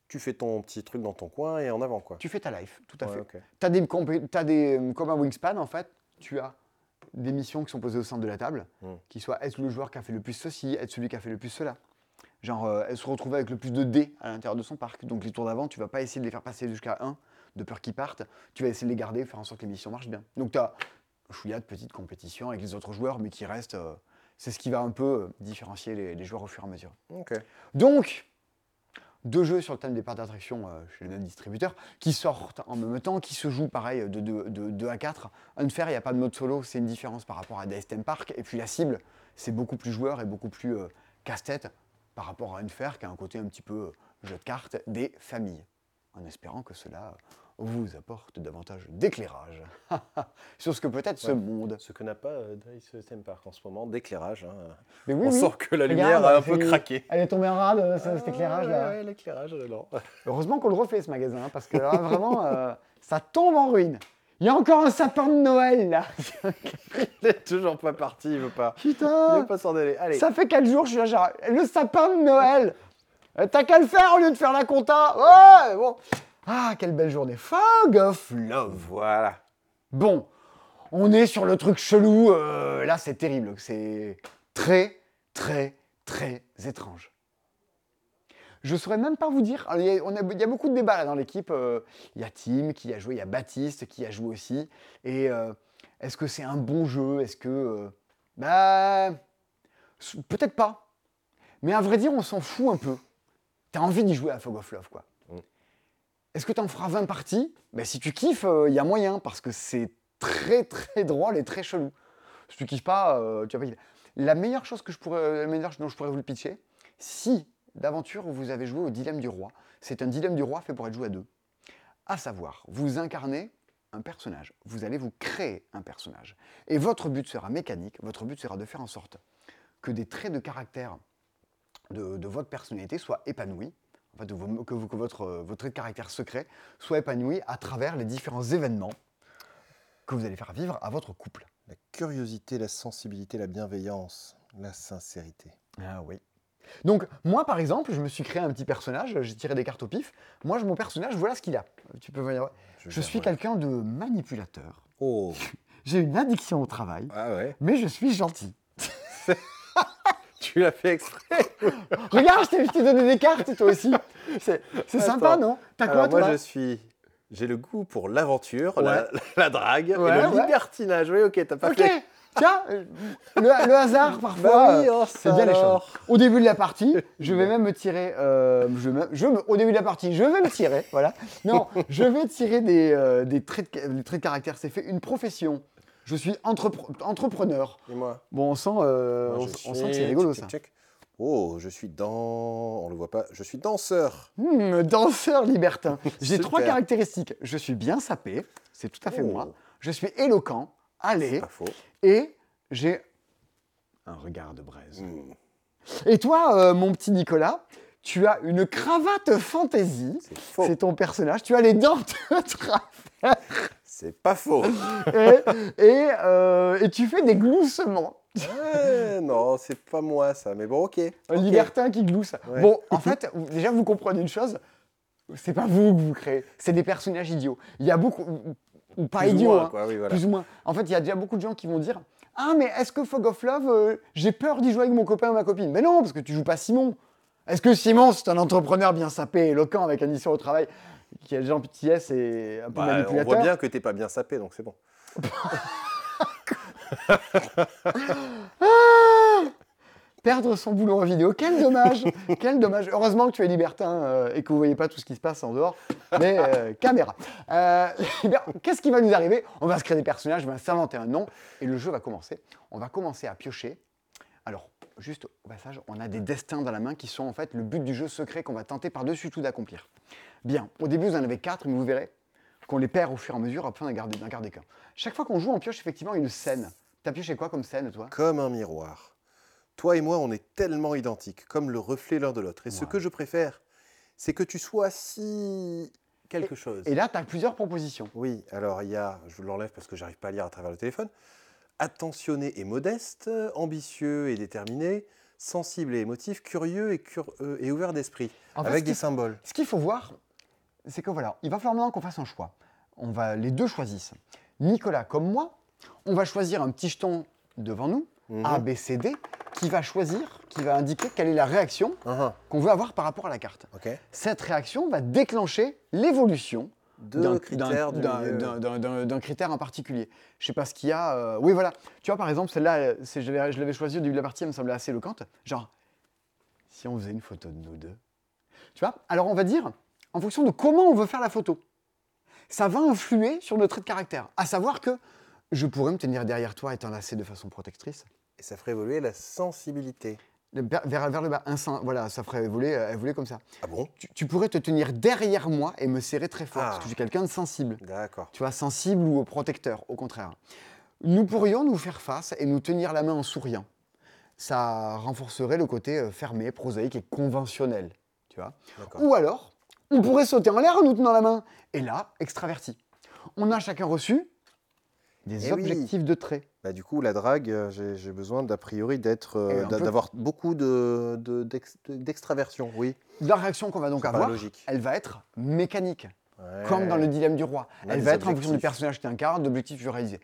tu fais ton petit truc dans ton coin et en avant. quoi. Tu fais ta life, tout à Ouais, fait. ok. Tu as des, euh, comme un Wingspan, en fait, tu as des missions qui sont posées au centre de la table, Mm. qui soient être le joueur qui a fait le plus ceci, être celui qui a fait le plus cela? Genre, euh, elle se retrouve avec le plus de dés à l'intérieur de son parc. Donc, les tours d'avant, tu vas pas essayer de les faire passer jusqu'à 1, de peur qu'ils partent. Tu vas essayer de les garder, faire en sorte que les missions marchent bien. Donc, tu as chouïa de petite compétition avec les autres joueurs, mais qui reste. euh, c'est ce qui va un peu euh, différencier les, les joueurs au fur et à mesure. Donc, deux jeux sur le thème des parcs d'attraction euh, chez le même distributeur, qui sortent en même temps, qui se jouent pareil de 2 à 4. Unfair, il n'y a pas de mode solo, c'est une différence par rapport à Theme Park. Et puis la cible, c'est beaucoup plus joueur et beaucoup plus euh, casse-tête. par rapport à Unfair qui a un côté un petit peu jeu de cartes des familles. En espérant que cela vous apporte davantage d'éclairage sur ce que peut être ce monde. Ce que n'a pas euh, Dice Theme Park en ce moment, d'éclairage. hein. Mais oui, On oui. sent que la Regarde, lumière a un peu craqué. Elle est tombée en rade, euh, ça, cet Ah, éclairage ouais, l'éclairage, non. Heureusement qu'on le refait ce magasin, hein, parce que là, vraiment, euh, ça tombe en ruine. Il y a encore un sapin de Noël là. Il est toujours pas parti, il veut pas. Il Putain veut pas s'en aller. Allez. Ça fait 4 jours, je suis là, genre, le sapin de Noël Euh, T'as qu'à le faire au lieu de faire la compta Ouais, bon. Ah, quelle belle journée. Fog of Love. Voilà. Bon, on est sur le truc chelou. euh, là, c'est terrible. C'est très, très, très étrange. Je saurais même pas vous dire. Il y, a, beaucoup de débats dans l'équipe. euh, Il y a Tim qui a joué, il y a Baptiste qui a joué aussi. Et euh, est-ce que c'est un bon jeu? Est-ce que. bah. Peut-être pas. Mais à vrai dire, on s'en fout un peu. T'as envie d'y jouer à Fog of Love, quoi. Est-ce que t'en feras 20 parties? Bah, Si tu kiffes, il y a moyen, parce que c'est très très drôle et très chelou. Si tu kiffes pas, euh, tu vas pas. La meilleure chose que je pourrais, la dont je pourrais vous le pitcher, si d'aventure vous avez joué au dilemme du roi, c'est un dilemme du roi fait pour être joué à deux. À savoir, vous incarnez un personnage, vous allez vous créer un personnage. Et votre but sera mécanique, votre but sera de faire en sorte que des traits de caractère de votre personnalité soient épanouis, en fait, vos- que, vous- que votre, euh, votre trait de caractère secret soit épanoui à travers les différents événements que vous allez faire vivre à votre couple. La curiosité, la sensibilité, la bienveillance, la sincérité. Ah oui. Donc, moi, par exemple, je me suis créé un petit personnage, j'ai tiré des cartes au pif. Moi, je- mon personnage, voilà ce qu'il a. Tu peux venir. Je vais suis quelqu'un de manipulateur. Oh. J'ai une addiction au travail, Ah ouais. mais je suis gentil. Tu l'as fait exprès. Regarde, je t'ai- donné des cartes, toi aussi. C'est sympa, non T'as quoi, Alors moi, toi je suis. J'ai le goût pour l'aventure, la, Ouais. la drague Ouais, et le ouais. libertinage. Oui, ok, t'as pas Ok, fait. tiens, le, le hasard, parfois, Bah oui, euh, oh, c'est bien les choses. Au début de la partie, je vais même me tirer. euh, je je me- au début de la partie, je vais me tirer. Voilà. Non, je vais tirer des, euh, des, traits de, des traits de caractère. C'est fait une profession. Je suis entrepre- entrepreneur. Et moi Bon, on sent, euh, Moi, on, sent que c'est rigolo ça. Oh, je suis dans. On le voit pas. Je suis danseur. Hmm, danseur libertin. J'ai trois caractéristiques. Je suis bien sapé, c'est tout à fait Oh. moi. Je suis éloquent, allez, Pas faux. et j'ai un regard de braise. Hmm, Et toi, euh, mon petit Nicolas, tu as une cravate fantaisie. C'est faux. C'est ton personnage. Tu as les dents de travers C'est pas faux. et, et, euh, et tu fais des gloussements. Ouais, non, c'est pas moi ça. Mais bon, ok. Un libertin qui glousse. Ouais. Bon, en fait, déjà, vous comprenez une chose. C'est pas vous que vous créez. C'est des personnages idiots. Il y a beaucoup... ou- pas Plus ou idiots, moins, hein, quoi, oui, voilà. plus ou moins. En fait, il y a déjà beaucoup de gens qui vont dire Ah, mais est-ce que Fog of Love, euh, j'ai peur d'y jouer avec mon copain ou ma copine? Mais non, parce que tu joues pas Simon. Est-ce que Simon, c'est un entrepreneur bien sapé, éloquent, avec un mission au travail, qui a des gens pitiés et un peu Bah, on manipulateur voit bien que t'es pas bien sapé, donc c'est bon. Perdre son boulot en vidéo, quel dommage Quel dommage Heureusement que tu es libertin euh, et que vous voyez pas tout ce qui se passe en dehors, mais euh, caméra. Euh, Qu'est-ce qui va nous arriver? On va se créer des personnages, on va s'inventer un nom, et le jeu va commencer. On va commencer à piocher. Alors, juste au passage, on a des destins dans la main qui sont en fait le but du jeu secret qu'on va tenter par-dessus tout d'accomplir. Bien, au début vous en avez quatre, mais vous verrez qu'on les perd au fur et à mesure afin d'en garder, qu'un. Chaque fois qu'on joue, on pioche effectivement une scène. T'as pioché quoi comme scène, toi? Comme un miroir. Toi et moi, on est tellement identiques, comme le reflet l'un de l'autre. Et ce que je préfère, c'est que tu sois si quelque chose. Et là, tu as plusieurs propositions. Oui, alors il y a, je l'enlève parce que j'arrive pas à lire à travers le téléphone, attentionné et modeste, ambitieux et déterminé, sensible et émotif, curieux et, cur- euh, et ouvert d'esprit, En fait, avec des symboles. Ce qu'il faut voir, c'est que voilà, il va falloir maintenant qu'on fasse un choix. On va, les deux choisissent. Nicolas comme moi, on va choisir un petit jeton devant nous, Mhm. A, B, C, D, qui va choisir, qui va indiquer quelle est la réaction Ah, qu'on veut avoir par rapport à la carte. Cette réaction va déclencher l'évolution d'un- du critère en particulier. Je sais pas ce qu'il y a. euh, Oui, voilà. Tu vois, par exemple, celle-là, je l'avais choisie au début de la partie, elle me semblait assez éloquente. Genre, si on faisait une photo de nous deux. Tu vois Alors, on va dire, en fonction de comment on veut faire la photo, ça va influer sur notre trait de caractère. À savoir que je pourrais me tenir derrière toi et t'enlacer de façon protectrice. Et ça ferait évoluer la sensibilité. Vers, vers- le bas. Un sein, voilà, ça ferait voler, euh, voler comme ça. Ah bon? Tu, tu pourrais te tenir derrière moi et me serrer très fort, Ah. parce que je suis quelqu'un de sensible. D'accord. Tu vois, sensible ou protecteur, au contraire. Nous pourrions nous faire face et nous tenir la main en souriant. Ça renforcerait le côté euh, fermé, prosaïque et conventionnel. Tu vois. Ou alors, on pourrait sauter en l'air en nous tenant la main. Et là, extraverti. On a chacun reçu des Eh oui. objectifs de trait. Bah, du coup, la drague, euh, j'ai besoin d'a priori d'être, euh, peu- d'avoir beaucoup de- de- d'ex- de- d'extraversion, oui. La réaction qu'on va donc avoir, logique. elle va être mécanique. Ouais. comme dans le dilemme du roi. Elle va être en fonction du personnage que tu incarnes, d'objectifs réalises.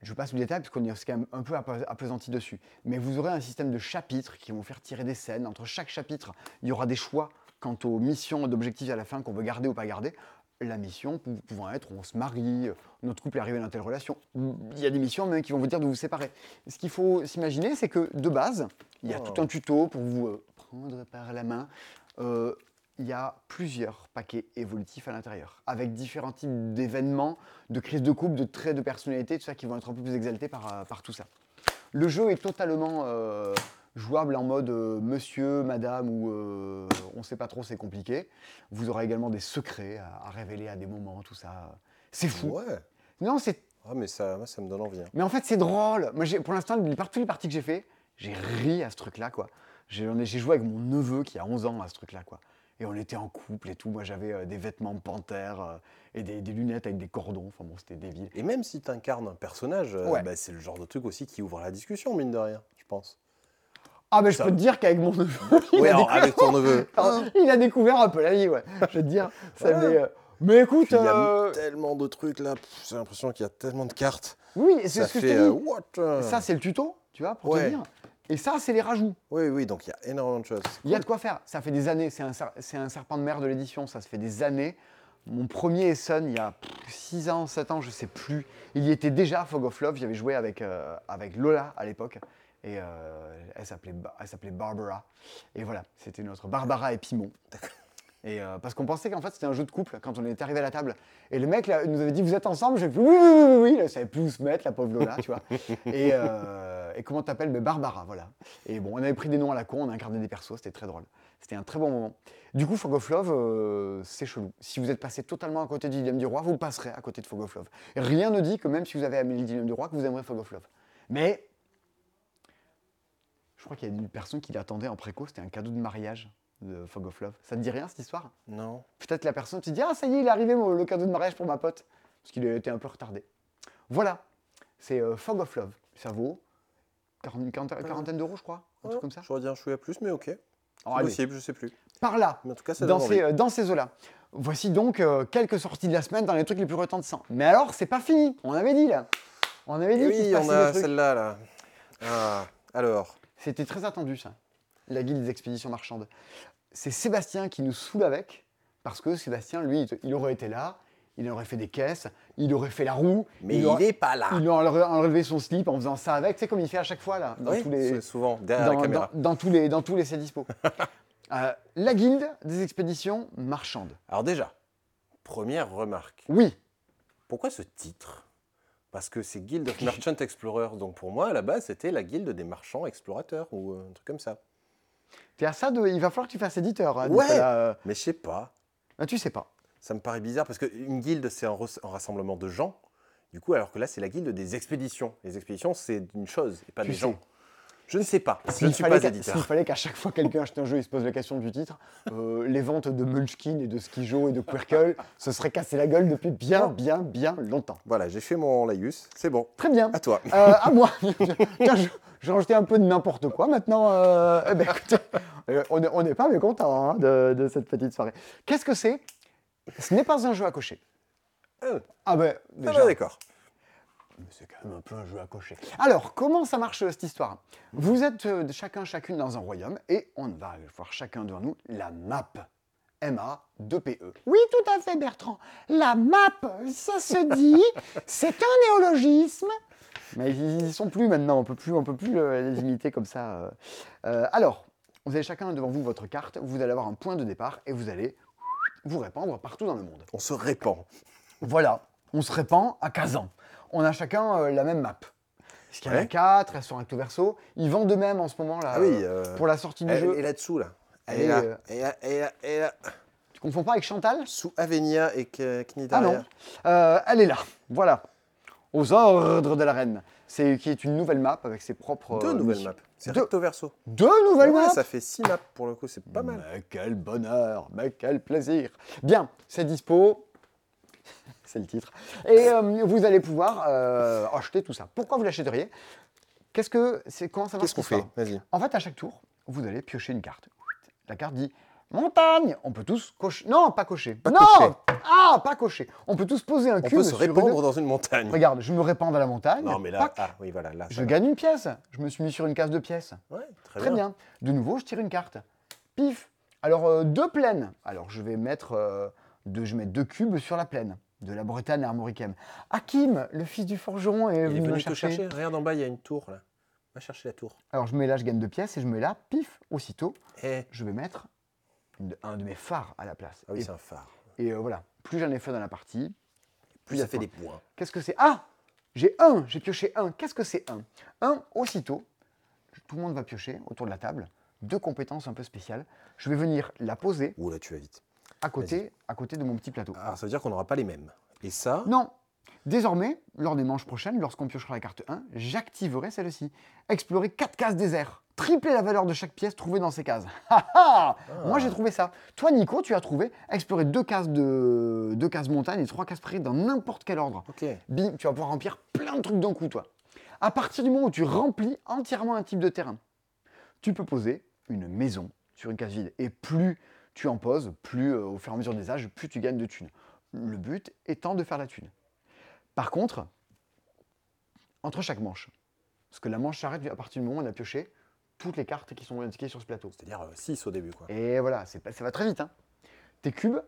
Je passe le détail puisqu'on est quand même un peu appesanti dessus. Mais vous aurez un système de chapitres qui vont faire tirer des scènes. Entre chaque chapitre, il y aura des choix quant aux missions et d'objectifs à la fin qu'on veut garder ou pas garder. La mission pou- pouvant être on se marie, euh, notre couple est arrivé dans telle relation. Il y a des missions même qui vont vous dire de vous séparer. Ce qu'il faut s'imaginer, c'est que de base, il y a Oh. tout un tuto pour vous euh, prendre par la main. Euh, il y a plusieurs paquets évolutifs à l'intérieur, avec différents types d'événements, de crises de couple, de traits de personnalité, tout ça qui vont être un peu plus exaltés par, par tout ça. Le jeu est totalement euh, jouable en mode euh, monsieur, madame ou euh, on ne sait pas trop, c'est compliqué. Vous aurez également des secrets à, à révéler à des moments, tout ça. C'est fou. Ouais. Non, c'est Ah, mais ça, moi, ça me donne envie. hein. mais en fait, c'est drôle. Moi, j'ai- pour l'instant, les par- toutes les parties que j'ai fait, j'ai ri à ce truc-là, quoi. J'ai j'en ai- j'ai joué avec mon neveu qui a 11 ans à ce truc-là, quoi. Et on était en couple et tout. Moi, j'avais euh, des vêtements de panthère euh, et des, des lunettes avec des cordons. Enfin bon, c'était débile. Et même si tu incarnes un personnage, euh, Ouais. bah, c'est le genre de truc aussi qui ouvre la discussion, mine de rien, je pense. Ah, mais je Ça- peux te dire qu'avec mon neveu, il, Oui, a alors, découvert... avec ton neveu. Alors, il a découvert un peu la vie, ouais. Je vais te dire. Ça euh, Mais écoute, il y a euh, tellement de trucs là, j'ai l'impression qu'il y a tellement de cartes. oui, c'est ce que je te euh, dis. what Ça, c'est le tuto, tu vois, pour Ouais. te dire. Et ça, c'est les rajouts. Oui, oui, donc il y a énormément de choses. Il y a de quoi faire. Ça fait des années. C'est un, ser- c'est un serpent de mer de l'édition. Ça se fait des années. Mon premier Essen, il y a 6 ans, 7 ans, je sais plus. Il y était déjà Fog of Love. J'avais joué avec, euh, avec Lola à l'époque. Et euh, elle s'appelait Barbara. Et voilà, c'était notre Barbara et Pimon. Et euh, parce qu'on pensait qu'en fait c'était un jeu de couple quand on était arrivé à la table. Et le mec là, nous avait dit Vous êtes ensemble J'ai fait Oui, oui, oui, oui. Elle savait plus où se mettre, la pauvre Lola, tu vois. Et, euh, et comment t'appelles? Ben, Barbara, voilà. Et bon, on avait pris des noms à la con, on a incarné des persos, c'était très drôle. C'était un très bon moment. Du coup, Fog of Love, euh, c'est chelou. Si vous êtes passé totalement à côté du Dilemme du Roi, vous passerez à côté de Fog of Love. Rien ne dit que même si vous avez aimé le Dilemme du Roi, que vous aimerez Fog of Love. Mais je crois qu'il y a une personne qui l'attendait en préco, c'était un cadeau de mariage de Fog of Love. Ça te dit rien cette histoire? Non. Peut-être la personne te dit Ah, ça y est, il est arrivé mon- le cadeau de mariage pour ma pote. Parce qu'il a été un peu retardé. Voilà, c'est euh, Fog of Love. Ça vaut 40 une quarantaine, quarantaine d'euros, je crois. Un truc comme ça. J'aurais dit un chouïa plus, mais ok. Oh, Possible, je sais plus. par là, Mais en tout cas, ça dans ces, euh, dans ces eaux-là. Voici donc euh, quelques sorties de la semaine dans les trucs les plus retentissants. Mais alors, c'est pas fini. On avait dit là. On avait dit Eh oui, on a celle-là, là. Ah, alors. C'était très attendu, ça. La guilde des expéditions marchandes. C'est Sébastien qui nous saoule avec, parce que Sébastien, lui, il- aurait été là, il aurait fait des caisses, il aurait fait la roue, Mais il il aurait, est pas là. il aurait enlevé son slip en faisant ça avec, sais, comme il fait à chaque fois, là, dans Oui, tous les, c'est souvent derrière dans, la caméra. dans- dans tous les, dans tous les ses dispos. Euh, la guilde des expéditions marchandes. Alors déjà, première remarque. Oui, Pourquoi ce titre? Parce que c'est Guild of Merchant Explorers. Donc pour moi, à la base, c'était la guilde des marchands explorateurs ou euh, un truc comme ça. t'es à ça de. Il va falloir que tu fasses éditeur. hein, Ouais. Euh. Mais je sais pas. Ah, tu sais pas. Ça me paraît bizarre parce qu'une guilde, c'est un, rassemblement de gens. Du coup, alors que là, c'est la guilde des expéditions. Les expéditions, c'est une chose et pas Tu des sais. gens. Je ne sais pas. Je ne suis fallait pas éditeur. S'il fallait qu'à chaque fois quelqu'un achète un jeu, il se pose la question du titre, euh, les ventes de Munchkin et de Skijo et de Quirkle se seraient cassé la gueule depuis bien, bien, bien longtemps. Voilà, j'ai fait mon laïus. C'est bon. Très bien. À toi. Euh, à moi. Vais rajouter un peu de n'importe quoi maintenant. euh, eh ben, écoutez, on n'est pas mécontent hein, de, de cette petite soirée. Qu'est-ce que c'est? Ce n'est pas un jeu à cocher. Ah, Ah ben, ah déjà, bah, d'accord. Mais c'est quand même un peu un jeu à cocher. Alors, comment ça marche cette histoire? Vous êtes euh, chacun, chacune dans un royaume et on va voir chacun devant nous la map. M-A-2-P-E. Oui, tout à fait, Bertrand. La map, ça se dit, c'est un néologisme. Mais ils y sont plus maintenant, on peut plus, on peut plus euh, les imiter comme ça. Euh, alors, vous avez chacun devant vous votre carte, vous allez avoir un point de départ et vous allez vous répandre partout dans le monde. On se répand. Voilà, on se répand à Kazan. On a chacun euh, la même map. Parce qu'il y en a Ouais. 4, elles sont recto verso. Ils vendent de même en ce moment là. Ah oui, euh, euh, pour la sortie du elle jeu. est là-dessous, là. Elle Et, est là. Tu confonds pas avec Chantal? Sous Avenia et K- Kni Ah non. elle est là. Voilà. Aux ordres de la reine. C'est qui est une nouvelle map avec ses propres. Deux nouvelles maps. C'est Deux. recto verso. Deux nouvelles Ouais, maps ça fait six maps pour le coup, c'est pas mal. Mais quel bonheur, mais quel plaisir. Bien, c'est dispo. C'est le titre. Et euh, vous allez pouvoir euh, acheter tout ça. Pourquoi vous l'achèteriez? Qu'est-ce que c'est Comment ça marche Qu'est-ce qu'on fait? Vas-y. En fait, à chaque tour, vous allez piocher une carte. La carte dit montagne. On peut tous cocher. Non, pas cocher. Pas non cocher. Ah, pas cocher. On peut tous poser un On cube peut se répandre une- dans une montagne. Regarde, je me répands dans la montagne. Non, mais là, ah oui, voilà, là. je gagne une pièce. Je me suis mis sur une case de pièces. Ouais, très, Très bien. De nouveau, je tire une carte. Pif. Alors, euh, deux plaines. Alors, je vais mettre, euh, deux, je vais mettre deux cubes sur la plaine de la Bretagne Armoriquem. Hakim, le fils du forgeron, est Il est venu me venu te chercher. chercher. Regarde en bas, il y a une tour là. Va chercher la tour. Alors, je mets là, je gagne deux pièces et je mets là, pif, aussitôt, Eh, je vais mettre un de mes phares à la place. ah oui, et c'est un phare. et, euh, voilà, plus j'en ai fait dans la partie, Plus ça fait des points. Qu'est-ce que c'est? Ah J'ai un, j'ai pioché un. Qu'est-ce que c'est un? Un, aussitôt, tout le monde va piocher autour de la table, deux compétences un peu spéciales. Je vais venir la poser Ouh là, tu vas vite. À côté, à côté de mon petit plateau. Alors, ça veut dire qu'on n'aura pas les mêmes. Et ça, Non Désormais, lors des manches prochaines, lorsqu'on piochera la carte 1, j'activerai celle-ci. Explorer 4 cases désert. Tripler la valeur de chaque pièce trouvée dans ces cases. Ha ha Moi j'ai trouvé ça. Toi Nico, tu as trouvé explorer deux cases de deux cases montagne et trois cases prairies dans n'importe quel ordre. ok. Bim, tu vas pouvoir remplir plein de trucs d'un coup, toi. À partir du moment où tu remplis entièrement un type de terrain, tu peux poser une maison sur une case vide. Et plus tu en poses, plus euh, au fur et à mesure des âges, plus tu gagnes de thunes. Le but étant de faire la thune. Par contre, entre chaque manche, parce que la manche s'arrête à partir du moment où on a pioché toutes les cartes qui sont indiquées sur ce plateau. C'est-à-dire 6 au début, quoi. Et voilà, ça va très vite. hein. Tes cubes,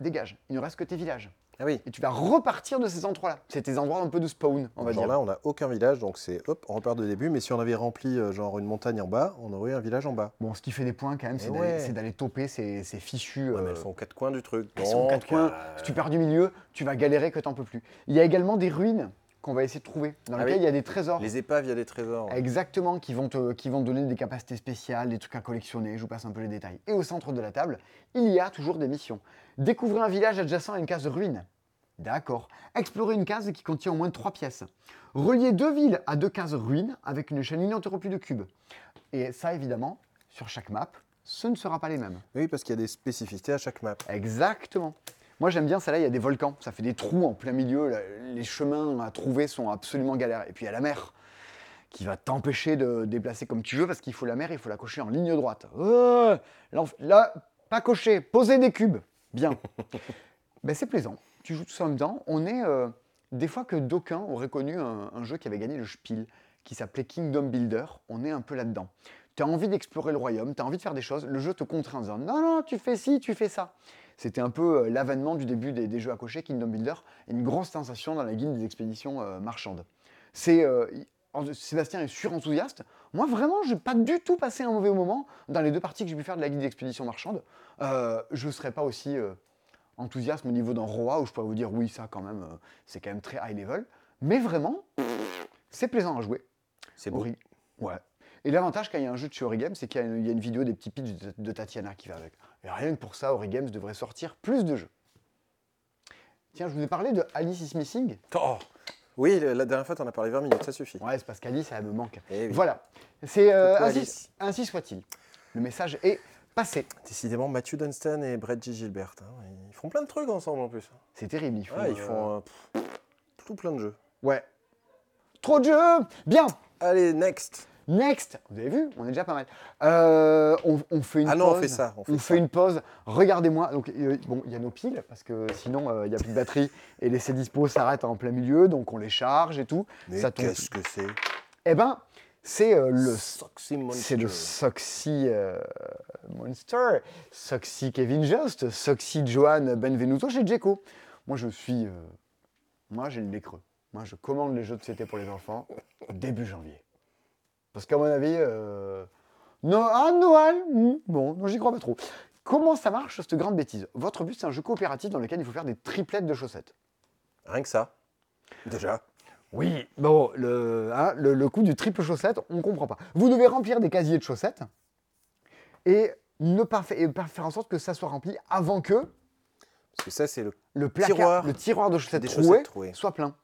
dégagent. Il ne reste que tes villages. Ah oui. Et tu vas repartir de ces endroits-là. C'est tes endroits un peu de spawn, on va genre dire. là, on n'a aucun village, donc c'est hop, on repart de début. Mais si on avait rempli euh, genre une montagne en bas, on aurait eu un village en bas. Bon, ce qui fait des points quand même, Eh c'est d'aller ouais. d'aller toper ces, ces fichus. Ouais, mais euh, elles sont aux quatre coins du truc. elles sont aux quatre donc, coins. euh, Si tu pars du milieu, tu vas galérer que t'en peux plus. Il y a également des ruines qu'on va essayer de trouver, dans Ah lesquelles oui. il y a des trésors. Les épaves, il y a des trésors. Exactement, qui vont, te, qui vont te donner des capacités spéciales, des trucs à collectionner, je vous passe un peu les détails. Et au centre de la table, il y a toujours des missions. Découvrir un village adjacent à une case de ruine. D'accord. Explorer une case qui contient au moins trois pièces. Relier deux villes à deux cases ruines avec une chaîne ininterrompue de cubes. Et ça, évidemment, sur chaque map, ce ne sera pas les mêmes. Oui, parce qu'il y a des spécificités à chaque map. Exactement. Moi j'aime bien celle-là, il y a des volcans, ça fait des trous en plein milieu, les chemins à trouver sont absolument galères. Et puis il y a la mer qui va t'empêcher de déplacer comme tu veux parce qu'il faut la mer, il faut la cocher en ligne droite. Euh, là, pas cocher, poser des cubes. Bien. ben, c'est plaisant. Tu joues tout ça en même. On est euh, des fois que d'aucuns auraient connu un, jeu qui avait gagné le Spiel, qui s'appelait Kingdom Builder. On est un peu là-dedans. Tu as envie d'explorer le royaume, tu as envie de faire des choses, le jeu te contraint en disant non, non, tu fais ci, tu fais ça. C'était un peu euh, l'avènement du début des, jeux à cocher, Kingdom Builder, une grosse sensation dans la guilde des expéditions euh, marchandes. C'est Sébastien est surenthousiaste. Moi, vraiment, je n'ai pas du tout passé un mauvais moment dans les deux parties que j'ai pu faire de la guilde d'expédition marchande. Euh, je ne serais pas aussi enthousiaste au niveau d'un roi où je pourrais vous dire oui, ça quand même, euh, c'est quand même très high level. Mais vraiment, c'est plaisant à jouer. C'est beau. Ori- Ouais. Et l'avantage quand il y a un jeu de chez Origame, c'est qu'il y, a une- il y a une vidéo des petits pitchs de, de Tatiana qui va avec. Et rien que pour ça, Origames devrait sortir plus de jeux. Tiens, je vous ai parlé de Alice is Missing. Oh oui, la dernière fois, tu en as parlé 20 minutes, ça suffit. Ouais, c'est parce qu'Alice, elle me manque. Eh oui. Voilà. C'est euh, ainsi soit-il. Le message est passé. Décidément, Matthew Dunstan et Brett G. Gilbert, hein, ils font plein de trucs ensemble en plus. C'est terrible. Ils font, Ouais, ils euh, font euh, pff, tout plein de jeux. Ouais. Trop de jeux Bien Allez, next Next Vous avez vu On est déjà pas mal. Euh, on, on fait une Ah pause. non, on fait ça, on fait ça. une pause. Regardez-moi. Donc, euh, bon, il y a nos piles, parce que sinon, euh, il n'y a plus de batterie. Et les dispo s'arrêtent en plein milieu. Donc, on les charge et tout. Mais ça tombe. qu'est-ce que c'est? Eh ben, c'est euh, le Soxy Monster. C'est le Soxy euh, Monster, Soxy Kevin Jost, Soxy Johan Benvenuto chez Djeco. Moi, je suis. euh, moi, j'ai le nez creux. Moi, je commande les jeux de société pour les enfants début janvier. Parce qu'à mon avis. euh, No, ah, Noël hmm, Bon, non, j'y crois pas trop. Comment ça marche, cette grande bêtise? Votre but, c'est un jeu coopératif dans lequel il faut faire des triplettes de chaussettes. Rien que ça. Déjà. Oui, bon, le, hein, le, le coup du triple chaussette, on ne comprend pas. Vous devez remplir des casiers de chaussettes et ne pas, fa- et pas faire en sorte que ça soit rempli avant que Parce que ça, c'est le. le placard, Tiroir le tiroir de chaussettes, des trouées, chaussettes trouées. soit plein.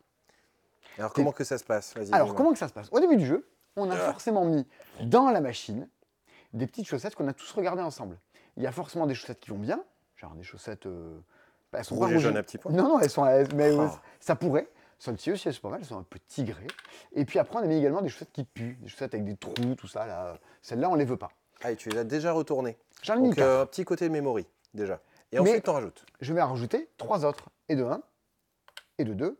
Alors, comment que ça se passe? Vas-y. Alors, comment que ça se passe? Au début du jeu, on a Ah. forcément mis dans la machine des petites chaussettes qu'on a tous regardées ensemble. Il y a forcément des chaussettes qui vont bien, genre des chaussettes. euh, bah, elles sont Rouge pas et rouges. à petits points Non, non, elles sont. elles- mais Oh. ça pourrait. Celles-ci aussi, elles sont pas mal, elles sont un peu tigrées. Et puis après, on a mis également des chaussettes qui puent, des chaussettes avec des trous, tout ça. là. Celles-là, on les veut pas. Ah, et tu les as déjà retournés. J'en ai mis Donc, euh, un petit côté memory, déjà. Et ensuite, t'en rajoutes. Je vais en rajouter trois autres. Et de 1, et de 2,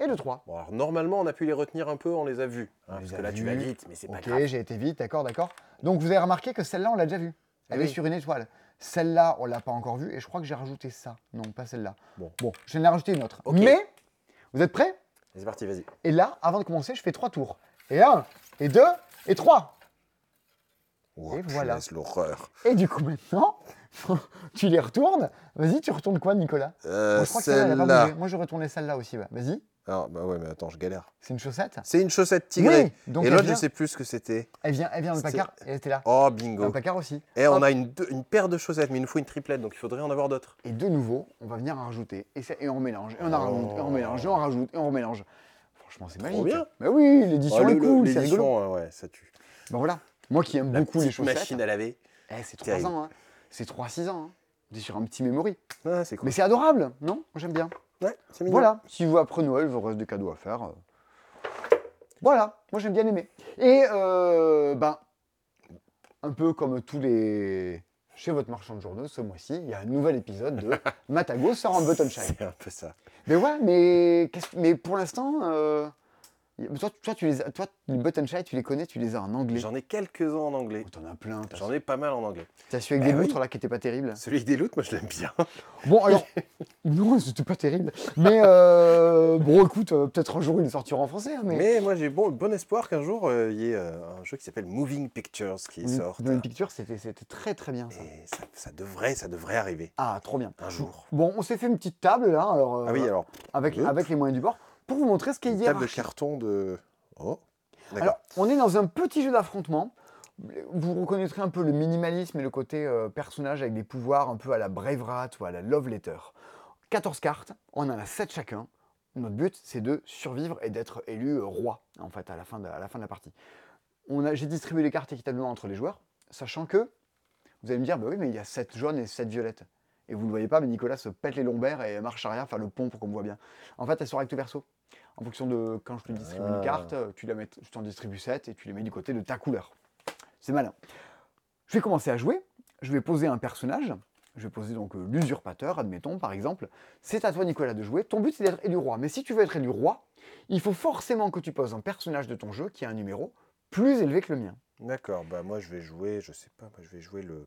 et de 3. Bon, alors, normalement, on a pu les retenir un peu, on les a vus. hein, parce que là, tu vas vite, mais c'est pas Ok, grave. j'ai été vite, d'accord, d'accord. Donc vous avez remarqué que celle-là, on l'a déjà vue. Elle Ah est oui. sur une étoile. Celle-là, on l'a pas encore vue et je crois que j'ai rajouté ça. Non, pas celle-là. Bon. Bon, je viens de rajouter une autre. Ok. Mais, vous êtes prêts? C'est parti, vas-y. Et là, avant de commencer, je fais trois tours. Et un, et deux, et trois. Et voilà. l'horreur. Et du coup, maintenant, tu les retournes. Vas-y, tu retournes quoi, Nicolas? Euh, Moi, je crois que celle-là, pas celle-là. bougé. Moi, je retournais celle-là aussi. Vas-y, Ah, bah ouais, mais attends, je galère. c'est une chaussette? C'est une chaussette tigrée. Oui, donc et l'autre, je vient, sais plus ce que c'était. elle vient, elle vient dans le placard et elle était là. Oh, Dans bingo. le placard aussi. Et on a une, deux- une paire de chaussettes, mais il nous faut une triplette, donc il faudrait en avoir d'autres. Et de nouveau, on va venir en rajouter. Et, ça- et on mélange, et on en Oh. rajoute, et on mélange, et on rajoute, et on mélange. Franchement, c'est magique. bien. Mais oui, l'édition Oh, le- est cool, c'est rigolo. L'édition, euh, ouais, ça tue. Ben voilà, moi qui aime La beaucoup les chaussettes, machine à laver. eh, c'est 3 terrible. ans, hein. c'est 3-6 ans. Hein. On est sur un petit memory. Ah, c'est cool. Mais c'est adorable, non? J'aime bien. Ouais, c'est mignon. Voilà, si vous après Noël, vous reste des cadeaux à faire. euh. Voilà, moi j'aime bien aimer. Et euh, ben, un peu comme tous les. Chez votre marchand de journaux, ce mois-ci, il y a un nouvel épisode de Matago sort en button shine. C'est un peu ça. Mais ouais, mais, qu'est-ce- mais pour l'instant, euh, toi, toi, tu les as- toi, les button shy, tu les connais, tu les as en anglais. J'en ai quelques-uns en anglais. Oh, T'en as plein. J'en ai pas mal en anglais. t'as celui avec Eh des oui. loutres là qui était pas terrible. Celui avec des loutres, moi je l'aime bien. Bon alors, non, c'était pas terrible. Mais euh, bon, écoute, euh, peut-être un jour il sortira en français. hein, mais Mais moi j'ai bon, bon espoir qu'un jour euh, il y ait euh, un jeu qui s'appelle Moving Pictures qui sorte. Dans une picture, c'était c'était très très bien ça. Et ça, ça devrait, ça devrait arriver Ah, trop bien. un jour. Bon, on s'est fait une petite table là, alors, euh, Ah oui, alors, avec, avec les moyens du bord, pour vous montrer ce qu'est une table de hiérarchie. carton de. Oh. Alors, on est dans un petit jeu d'affrontement. Vous reconnaîtrez un peu le minimalisme et le côté euh, personnage avec des pouvoirs un peu à la Brave Rat ou à la Love Letter. 14 cartes, on en a 7 chacun. Notre but, c'est de survivre et d'être élu euh, roi, en fait, à la fin de, à la, fin de la partie. J'ai distribué les cartes équitablement entre les joueurs, sachant que, vous allez me dire, bah oui, mais il y a 7 jaunes et 7 violettes. Et vous ne le voyez pas, mais Nicolas se pète les lombaires et marche arrière, faire le pont pour qu'on me voit bien. En fait, elles sont recto verso. En fonction de quand je te distribue une Ah. carte, euh, tu la mets, je t'en distribue 7 et tu les mets du côté de ta couleur. C'est malin. Je vais commencer à jouer. Je vais poser un personnage. Je vais poser donc euh, l'usurpateur, admettons, par exemple. C'est à toi, Nicolas, de jouer. Ton but, c'est d'être élu roi. Mais si tu veux être élu roi, il faut forcément que tu poses un personnage de ton jeu qui a un numéro plus élevé que le mien. D'accord, bah moi je vais jouer, je sais pas, moi, je vais jouer le,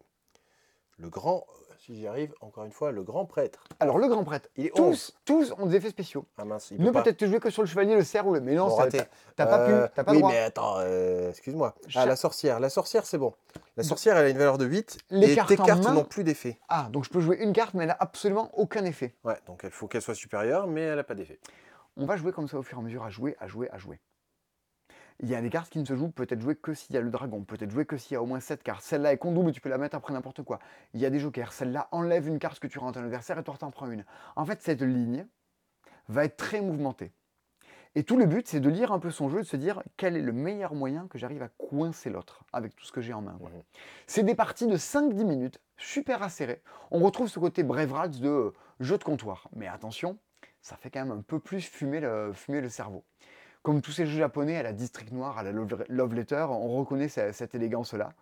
le grand, si j'y arrive, encore une fois, le grand prêtre. Alors, le grand prêtre, Il est 11. tous, tous ont des effets spéciaux. Ah mince, il Ne peut pas. peut-être te jouer que sur le chevalier, le cerf ou le. Mais non, Bon, ça- raté. t'as t'as pas Euh, pu, t'as pas oui, droit. mais attends, euh, excuse-moi. Cha- Ah, la sorcière. La sorcière, c'est bon. La sorcière, elle a une valeur de 8. Les et cartes tes en cartes main- n'ont plus d'effet. Ah, donc je peux jouer une carte, mais elle n'a absolument aucun effet. Ouais, donc il faut qu'elle soit supérieure, mais elle n'a pas d'effet. On va jouer comme ça au fur et à mesure, à jouer, à jouer, à jouer. Il y a des cartes qui ne se jouent peut-être jouer que s'il y a le dragon, peut-être jouer que s'il y a au moins 7 cartes. Celle-là est double, tu peux la mettre après n'importe quoi. Il y a des jokers, celle-là enlève une carte que tu rends à ton adversaire et toi t'en prends une. En fait, cette ligne va être très mouvementée. Et tout le but, c'est de lire un peu son jeu, de se dire quel est le meilleur moyen que j'arrive à coincer l'autre avec tout ce que j'ai en main. Mhm. C'est des parties de 5-10 minutes, super acérées. On retrouve ce côté Brave Rats de jeu de comptoir. Mais attention, ça fait quand même un peu plus fumer le, fumer le cerveau. Comme tous ces jeux japonais à la District Noir, à la Love, Letter, on reconnaît ce- cette élégance-là.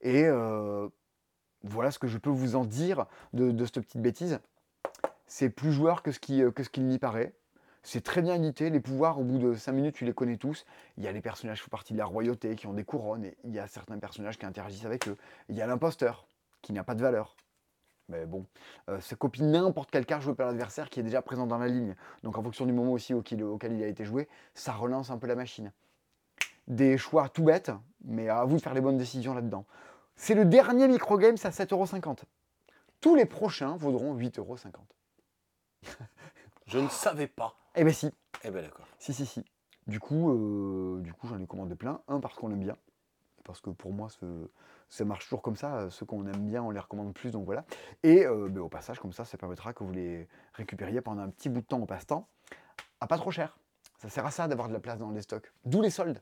Et euh, voilà ce que je peux vous en dire de, cette petite bêtise. C'est plus joueur que ce qui, euh, que ce qu'il n'y paraît. C'est très bien édité. Les pouvoirs, au bout de 5 minutes, tu les connais tous. Il y a les personnages qui font partie de la royauté, qui ont des couronnes, et il y a certains personnages qui interagissent avec eux. Il y a l'imposteur, qui n'a pas de valeur. Mais bon, euh, c'est copie n'importe quelle carte jouée par l'adversaire qui est déjà présent dans la ligne. Donc en fonction du moment aussi auquel, auquel il a été joué, ça relance un peu la machine. Des choix tout bêtes, mais à vous de faire les bonnes décisions là-dedans. C'est le dernier microgame, c'est à 7,50€. Tous les prochains vaudront 8,50€. Je ne savais pas. Eh ben si, Eh ben d'accord. si, si, si. Du coup, euh, du coup j'en ai commandé plein. Un, parce qu'on aime bien. Parce que pour moi, ce- ça marche toujours comme ça. Ceux qu'on aime bien, on les recommande plus. Donc voilà. Et euh, ben, au passage, comme ça, ça permettra que vous les récupériez pendant un petit bout de temps au passe-temps. À pas trop cher. Ça sert à ça d'avoir de la place dans les stocks. D'où les soldes.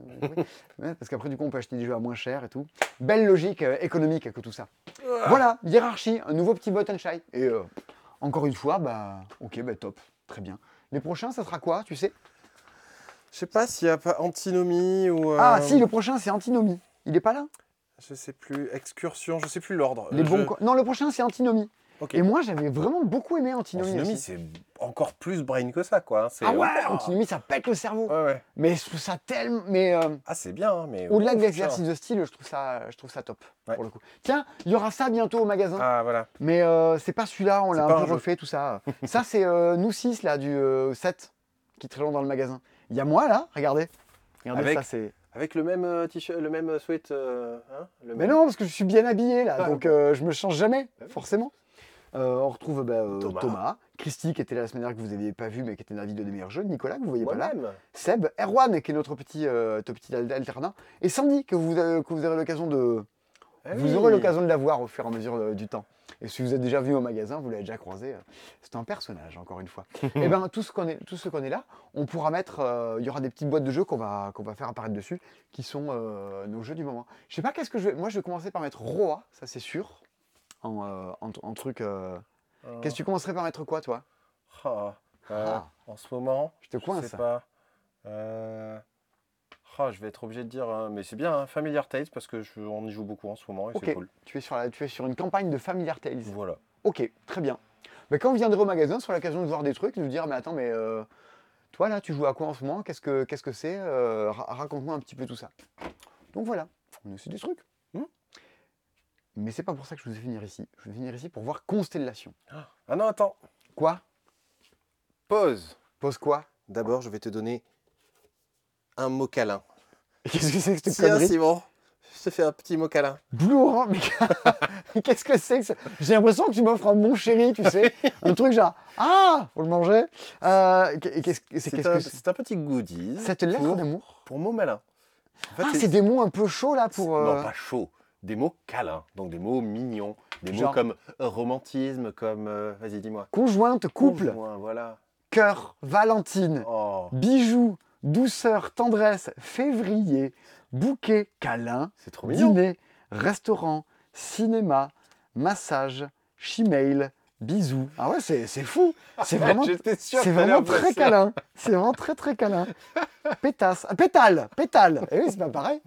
Euh. Ouais, parce qu'après, du coup, on peut acheter des jeux à moins cher et tout. Belle logique euh, économique que tout ça. Voilà, hiérarchie, un nouveau petit button shy. Et euh, encore une fois, bah, ok, bah, top, très bien. Les prochains, ça sera quoi, tu sais? Je sais pas s'il y a pas antinomie ou. euh, Ah, si, le prochain, c'est Antinomie. Il est pas là? Je sais plus. Excursion, je sais plus l'ordre. Les bons Non, le prochain, c'est Antinomie. Et moi, j'avais vraiment beaucoup aimé Antinomie. Antinomie, c'est encore plus brain que ça, quoi. hein. Ah ouais, Ouah. Antinomie, ça pète le cerveau. Ouais, ouais. Mais je trouve ça tellement. Mais euh, Ah, c'est bien, hein, mais. au-delà de l'exercice de style, je trouve ça, je trouve ça top Ouais. pour le coup. Tiens, il y aura ça bientôt au magasin. Ah, voilà. Mais euh, c'est pas celui-là, on l'a un un peu jeu. refait, tout ça. ça, c'est euh, nous 6 là, du euh, 7, qui est très long dans le magasin. Il y a moi là, regardez. Regardez Avec- ça, c'est. Avec le même euh, t-shirt, le même sweat. euh, hein, le Mais même- non, parce que je suis bien habillé là, Ah, donc euh, je me change jamais, Bah forcément. Euh, on retrouve bah, euh, Thomas. Thomas. Christy qui était là la semaine dernière que vous n'aviez pas vu mais qui était dans la vidéo des meilleurs jeux, Nicolas que vous voyez pas là, Moi-même. Seb, Erwan qui est notre petit, euh, notre petit al- alternat, et Sandy que vous, que vous aurez l'occasion de, Ah vous oui. aurez l'occasion de la voir au fur et à mesure euh, du temps. Et si vous êtes déjà venu au magasin, vous l'avez déjà croisé, euh, c'est un personnage, encore une fois. et bien, tout ce qu'on est, tout ce qu'on est là, on pourra mettre, euh, il y aura des petites boîtes de jeux qu'on va, qu'on va faire apparaître dessus, qui sont euh, nos jeux du moment. Je sais pas qu'est-ce que je vais, moi je vais commencer par mettre Roa, ça c'est sûr, en, euh, en, en truc. Qu'est-ce que tu commencerais par mettre quoi, toi? Ah, Ah. En ce moment. Je te coince. sais pas. Ah, je vais être obligé de dire, hein, mais c'est bien, hein, Familiar Tales, parce que je- on y joue beaucoup en ce moment et Ok. c'est cool. tu es, sur la, tu es sur une campagne de Familiar Tales. Voilà. Ok, très bien. Mais quand vous viendrez au magasin, ce sera l'occasion de voir des trucs, de vous dire, mais attends, mais euh, toi là, tu joues à quoi en ce moment? Qu'est-ce que qu'est-ce que c'est? Euh, ra- Raconte-moi un petit peu tout ça. Donc voilà, on a aussi des trucs. Hmm? Mais c'est pas pour ça que je vous ai venir ici. Je vais venir ici pour voir Constellation. Ah non, attends. Quoi? Pause. Pose quoi? D'abord, je vais te donner un mot câlin. Qu'est-ce que c'est que cette Tiens, connerie Simon, je te fais un petit mot câlin. Blue Orange Mais qu'est-ce que c'est que ça? J'ai l'impression que tu m'offres un mon chéri, tu sais. un truc genre, ah, faut le manger. Euh, qu'est- qu'est-ce que c'est qu'est-ce un, que c'est? un petit goodies. Cette lettre d'amour? pour. En fait, Ah, c'est des mots un peu chauds là pour. euh, Non, pas chaud. Des mots câlins. Donc des mots mignons. Des mots comme romantisme, comme. euh, Vas-y, dis-moi. Conjointe, couple, Conjoint, Voilà. cœur, Valentine, Oh, bijoux, douceur, tendresse, février, bouquet, câlin, c'est trop mignon. dîner, restaurant, cinéma, massage, chimail, bisous. Ah ouais, c'est fou. C'est vraiment, c'est vraiment très câlin. C'est vraiment très très câlin. Pétasse, ah, pétale, pétale. Eh oui, c'est pas pareil.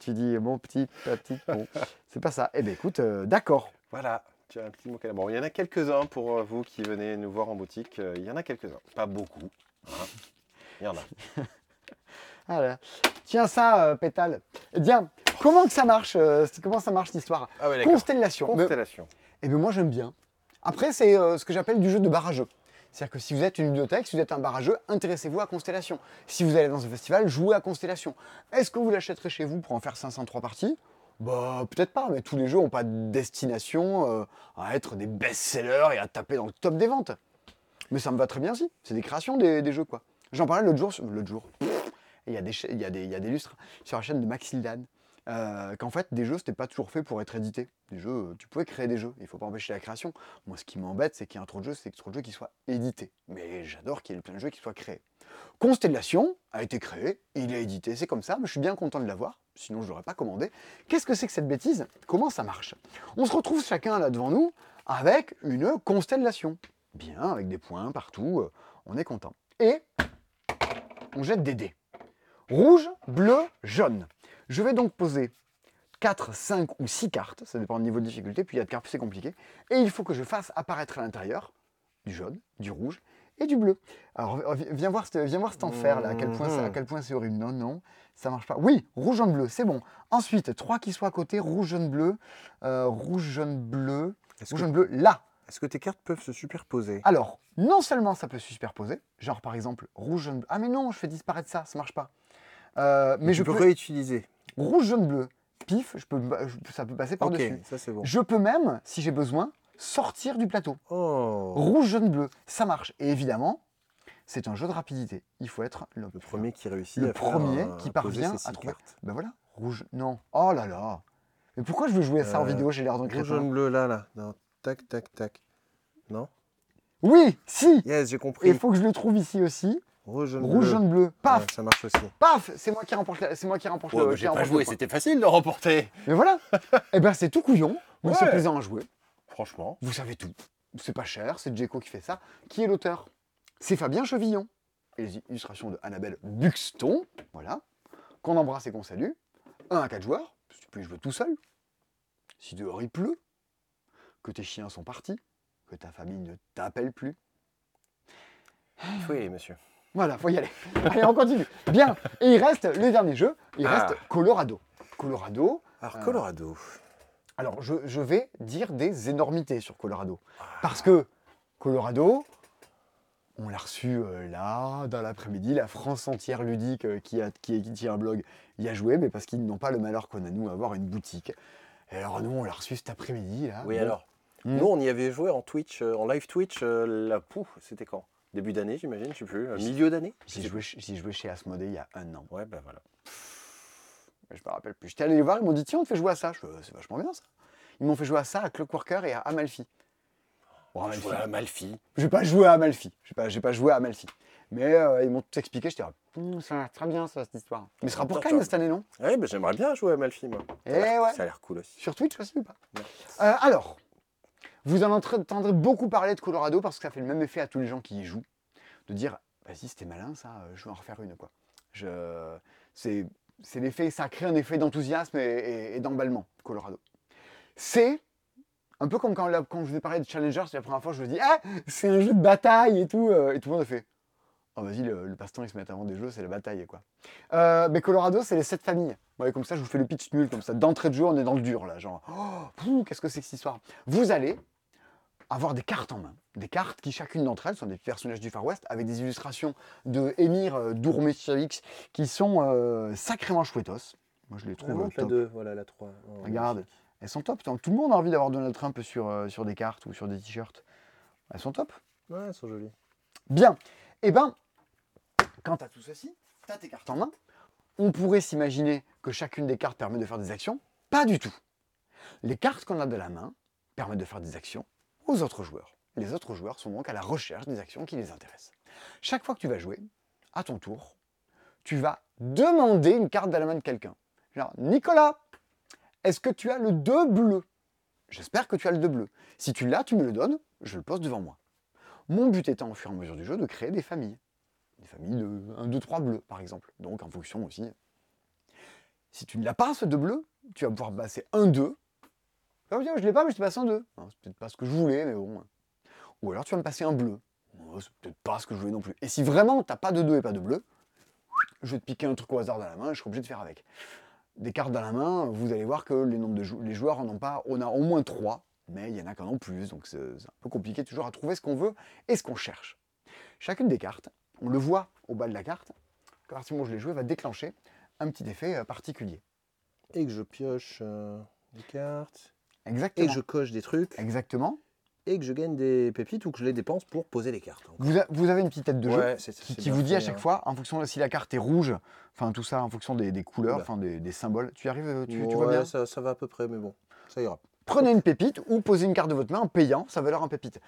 Tu dis mon petit, ta petite, bon, c'est pas ça. Eh ben écoute, euh, d'accord. Voilà, tu as un petit mot. Bon, il y en a quelques-uns pour euh, vous qui venez nous voir en boutique. Euh, Il y en a quelques-uns. Pas beaucoup. hein. A. Ah là. Tiens ça, euh, pétale. Eh bien, comment que ça marche euh, Comment ça marche l'histoire Ah ouais. Constellation. Mais- Constellation. Eh bien moi j'aime bien. Après c'est euh, ce que j'appelle du jeu de barrageux. C'est-à-dire que si vous êtes une bibliothèque, si vous êtes un barrageux, intéressez-vous à Constellation. Si vous allez dans un festival, jouez à Constellation. Est-ce que vous l'achèterez chez vous pour en faire 503 parties? Bah peut-être pas, mais tous les jeux n'ont pas de destination euh, à être des best-sellers et à taper dans le top des ventes. Mais ça me va très bien aussi. C'est des créations des, des jeux quoi. J'en parlais l'autre jour, l'autre jour. Il y a des, y y a des lustres sur la chaîne de Maxildan. euh, qu'en fait, des jeux, c'était pas toujours fait pour être édité. Des jeux, euh, tu pouvais créer des jeux, il faut pas empêcher la création. Moi, ce qui m'embête, c'est qu'il y a trop de jeux, c'est que trop de jeux qui soient édités. Mais j'adore qu'il y ait plein de jeux qui soient créés. Constellation a été créé, il est édité, c'est comme ça, mais je suis bien content de l'avoir, sinon je l'aurais pas commandé. Qu'est-ce que c'est que cette bêtise? Comment ça marche? On se retrouve chacun là devant nous avec une constellation. Bien, avec des points partout, euh, on est content. Et on jette des dés. Rouge, bleu, jaune. Je vais donc poser 4, 5 ou 6 cartes, ça dépend du niveau de difficulté, puis il y a de cartes plus c'est compliqué, et il faut que je fasse apparaître à l'intérieur du jaune, du rouge et du bleu. Alors vi- viens voir, viens voir cet enfer là, à quel point c'est- à quel point c'est horrible. Non, non, ça marche pas. Oui, rouge, jaune, bleu, c'est bon. Ensuite, trois qui soient à côté, rouge, jaune, bleu, euh, rouge, jaune, bleu, rouge, que, jaune, bleu, là. Est-ce que tes cartes peuvent se superposer? Alors, non seulement ça peut se superposer, genre par exemple rouge, jaune, bleu. Ah mais non, je fais disparaître ça, ça marche pas. Euh, mais je peux peux réutiliser. rouge, jaune, bleu, pif, je peux, je- ça peut passer Ok, par-dessus. ça c'est bon. Je peux même, si j'ai besoin, sortir du plateau. Oh. Rouge, jaune, bleu, ça marche. Et évidemment, c'est un jeu de rapidité. Il faut être le, Le premier qui réussit Le à premier qui parvient à trouver- cartes. Ben voilà, rouge, non. Oh là là. Mais pourquoi je veux jouer à ça en Euh, vidéo J'ai l'air d'un Rouge, jaune, bleu, là, là. Non, tac, tac, tac. Non? Oui, si. Yes, j'ai compris. il faut que je le trouve ici aussi. Rouge, jaune, Rouge, bleu. jaune, bleu. Paf, Ouais, ça marche aussi. paf. C'est moi qui remporte. la- C'est moi qui remporte. le- qui remporte le point. facile de remporter. Mais voilà. Eh ben c'est tout couillon. Mais c'est Ouais. plaisant à jouer. Franchement. Vous savez tout. C'est pas cher. C'est Djeko qui fait ça. Qui est l'auteur? C'est Fabien Chevillon. Et les illustrations de Annabelle Buxton. Voilà. Qu'on embrasse et qu'on salue. 1 à 4 joueurs. Tu peux jouer tout seul. Si dehors il pleut. Que tes chiens sont partis. Que ta famille ne t'appelle plus. Il faut y aller, monsieur. Voilà, faut y aller. Allez, on continue. Bien. Et il reste le dernier jeu. Il Ah. reste Colorado. Colorado. Alors, Euh, Colorado. Alors, je, je vais dire des énormités sur Colorado. Parce que Colorado, on l'a reçu euh, là, dans l'après-midi. La France entière ludique euh, qui, a, qui, qui tient un blog y a joué, mais parce qu'ils n'ont pas le malheur qu'on a, nous, à avoir une boutique. Et alors, nous, on l'a reçu cet après-midi. là. Oui, Bon. alors. Mm. Nous, on y avait joué en Twitch, euh, en live Twitch, euh, la pouf, c'était quand? Début d'année, j'imagine, je sais plus. euh, Milieu d'année? Je J'ai joué, j'ai joué chez Asmodée il y a un an. Ouais, ben voilà. Je me rappelle plus. J'étais allé les voir, ils m'ont dit tiens, on te fait jouer à ça. Je c'est vachement bien ça. Ils m'ont fait jouer à ça, à Clockworker et à Amalfi. Bon, Amalfi. À. Je vais pas jouer à Amalfi. Je vais pas, j'ai pas joué à Amalfi. Mais euh, ils m'ont tout expliqué. J'étais Hum, ça a l'air très bien ça, cette histoire. Mais ce sera pour Cannes cette année, non? Ouais, ben j'aimerais bien jouer à Malfi, moi. Eh Ça a l'air- ouais. Ça a l'air cool aussi. Sur Twitch aussi ou pas? Ouais. Euh, Alors, vous en entendrez beaucoup parler de Colorado parce que ça fait le même effet à tous les gens qui y jouent. De dire, vas-y, c'était malin ça, euh, je vais en refaire une. quoi. Je... C'est, l'effet, ça crée un effet d'enthousiasme et, d'emballement, Colorado. C'est un peu comme quand, je vous ai parlé de Challenger, c'est la première fois je me dis, ah, c'est un jeu de bataille et tout. euh, et tout le monde a fait, oh vas-y, le, le passe-temps, il se met avant des jeux, c'est la bataille, quoi. Euh, mais Colorado, c'est les sept familles. Ouais, comme ça, je vous fais le pitch nul, comme ça. D'entrée de jeu, on est dans le dur, là. Genre, oh, qu'est-ce que c'est que cette histoire? Vous allez avoir des cartes en main. Des cartes qui, chacune d'entre elles, sont des personnages du Far West, avec des illustrations de Emir euh, Dourmeshavix, qui sont euh, sacrément chouettos. Moi, je les trouve la top. 2, voilà la 3. Regarde, elles sont top. Tout le monde a envie d'avoir Donald Trump sur, euh, sur des cartes ou sur des t-shirts. Elles sont top. Ouais, elles sont jolies. Bien. Eh ben, quant à tout ceci, tu as tes cartes en main. On pourrait s'imaginer que chacune des cartes permet de faire des actions. Pas du tout. Les cartes qu'on a de la main permettent de faire des actions autres joueurs. Les autres joueurs sont donc à la recherche des actions qui les intéressent. Chaque fois que tu vas jouer, à ton tour, tu vas demander une carte de la main de quelqu'un. Genre, Nicolas, est-ce que tu as le 2 bleu J'espère que tu as le 2 bleu. Si tu l'as, tu me le donnes, je le pose devant moi. Mon but étant, au fur et à mesure du jeu, de créer des familles. Des familles de 1, 2, 3 bleus, par exemple. Donc, en fonction aussi. Si tu ne l'as pas, ce 2 bleu, tu vas pouvoir passer un 2. Je l'ai pas, mais je te passe un 2. C'est peut-être pas ce que je voulais, mais bon. Ou alors, tu vas me passer un bleu. C'est peut-être pas ce que je voulais non plus. Et si vraiment, tu n'as pas de 2 et pas de bleu, je vais te piquer un truc au hasard dans la main et je serai obligé de faire avec. Des cartes dans la main, vous allez voir que les, nombres de les joueurs en ont pas. On a au moins 3, mais il y en a qui en plus. Donc, c'est c'est un peu compliqué toujours à trouver ce qu'on veut et ce qu'on cherche. Chacune des cartes, on le voit au bas de la carte, à partir du moment où je l'ai joué, va déclencher un petit effet euh, particulier. Et que je pioche euh, des cartes. Et que je coche des trucs. Exactement. Et que je gagne des pépites ou que je les dépense pour poser les cartes. Vous, a- vous avez une petite tête de jeu Ouais, c'est- qui, c'est qui bien vous dit à fait, chaque hein. fois, en fonction de si la carte est rouge, enfin tout ça, en fonction des, des couleurs, Oula. enfin des, des symboles. Tu y arrives, euh, tu, tu Ouais, vois bien ça, ça va à peu près, mais bon, ça ira. Prenez une pépite ou posez une carte de votre main en payant sa valeur en pépite.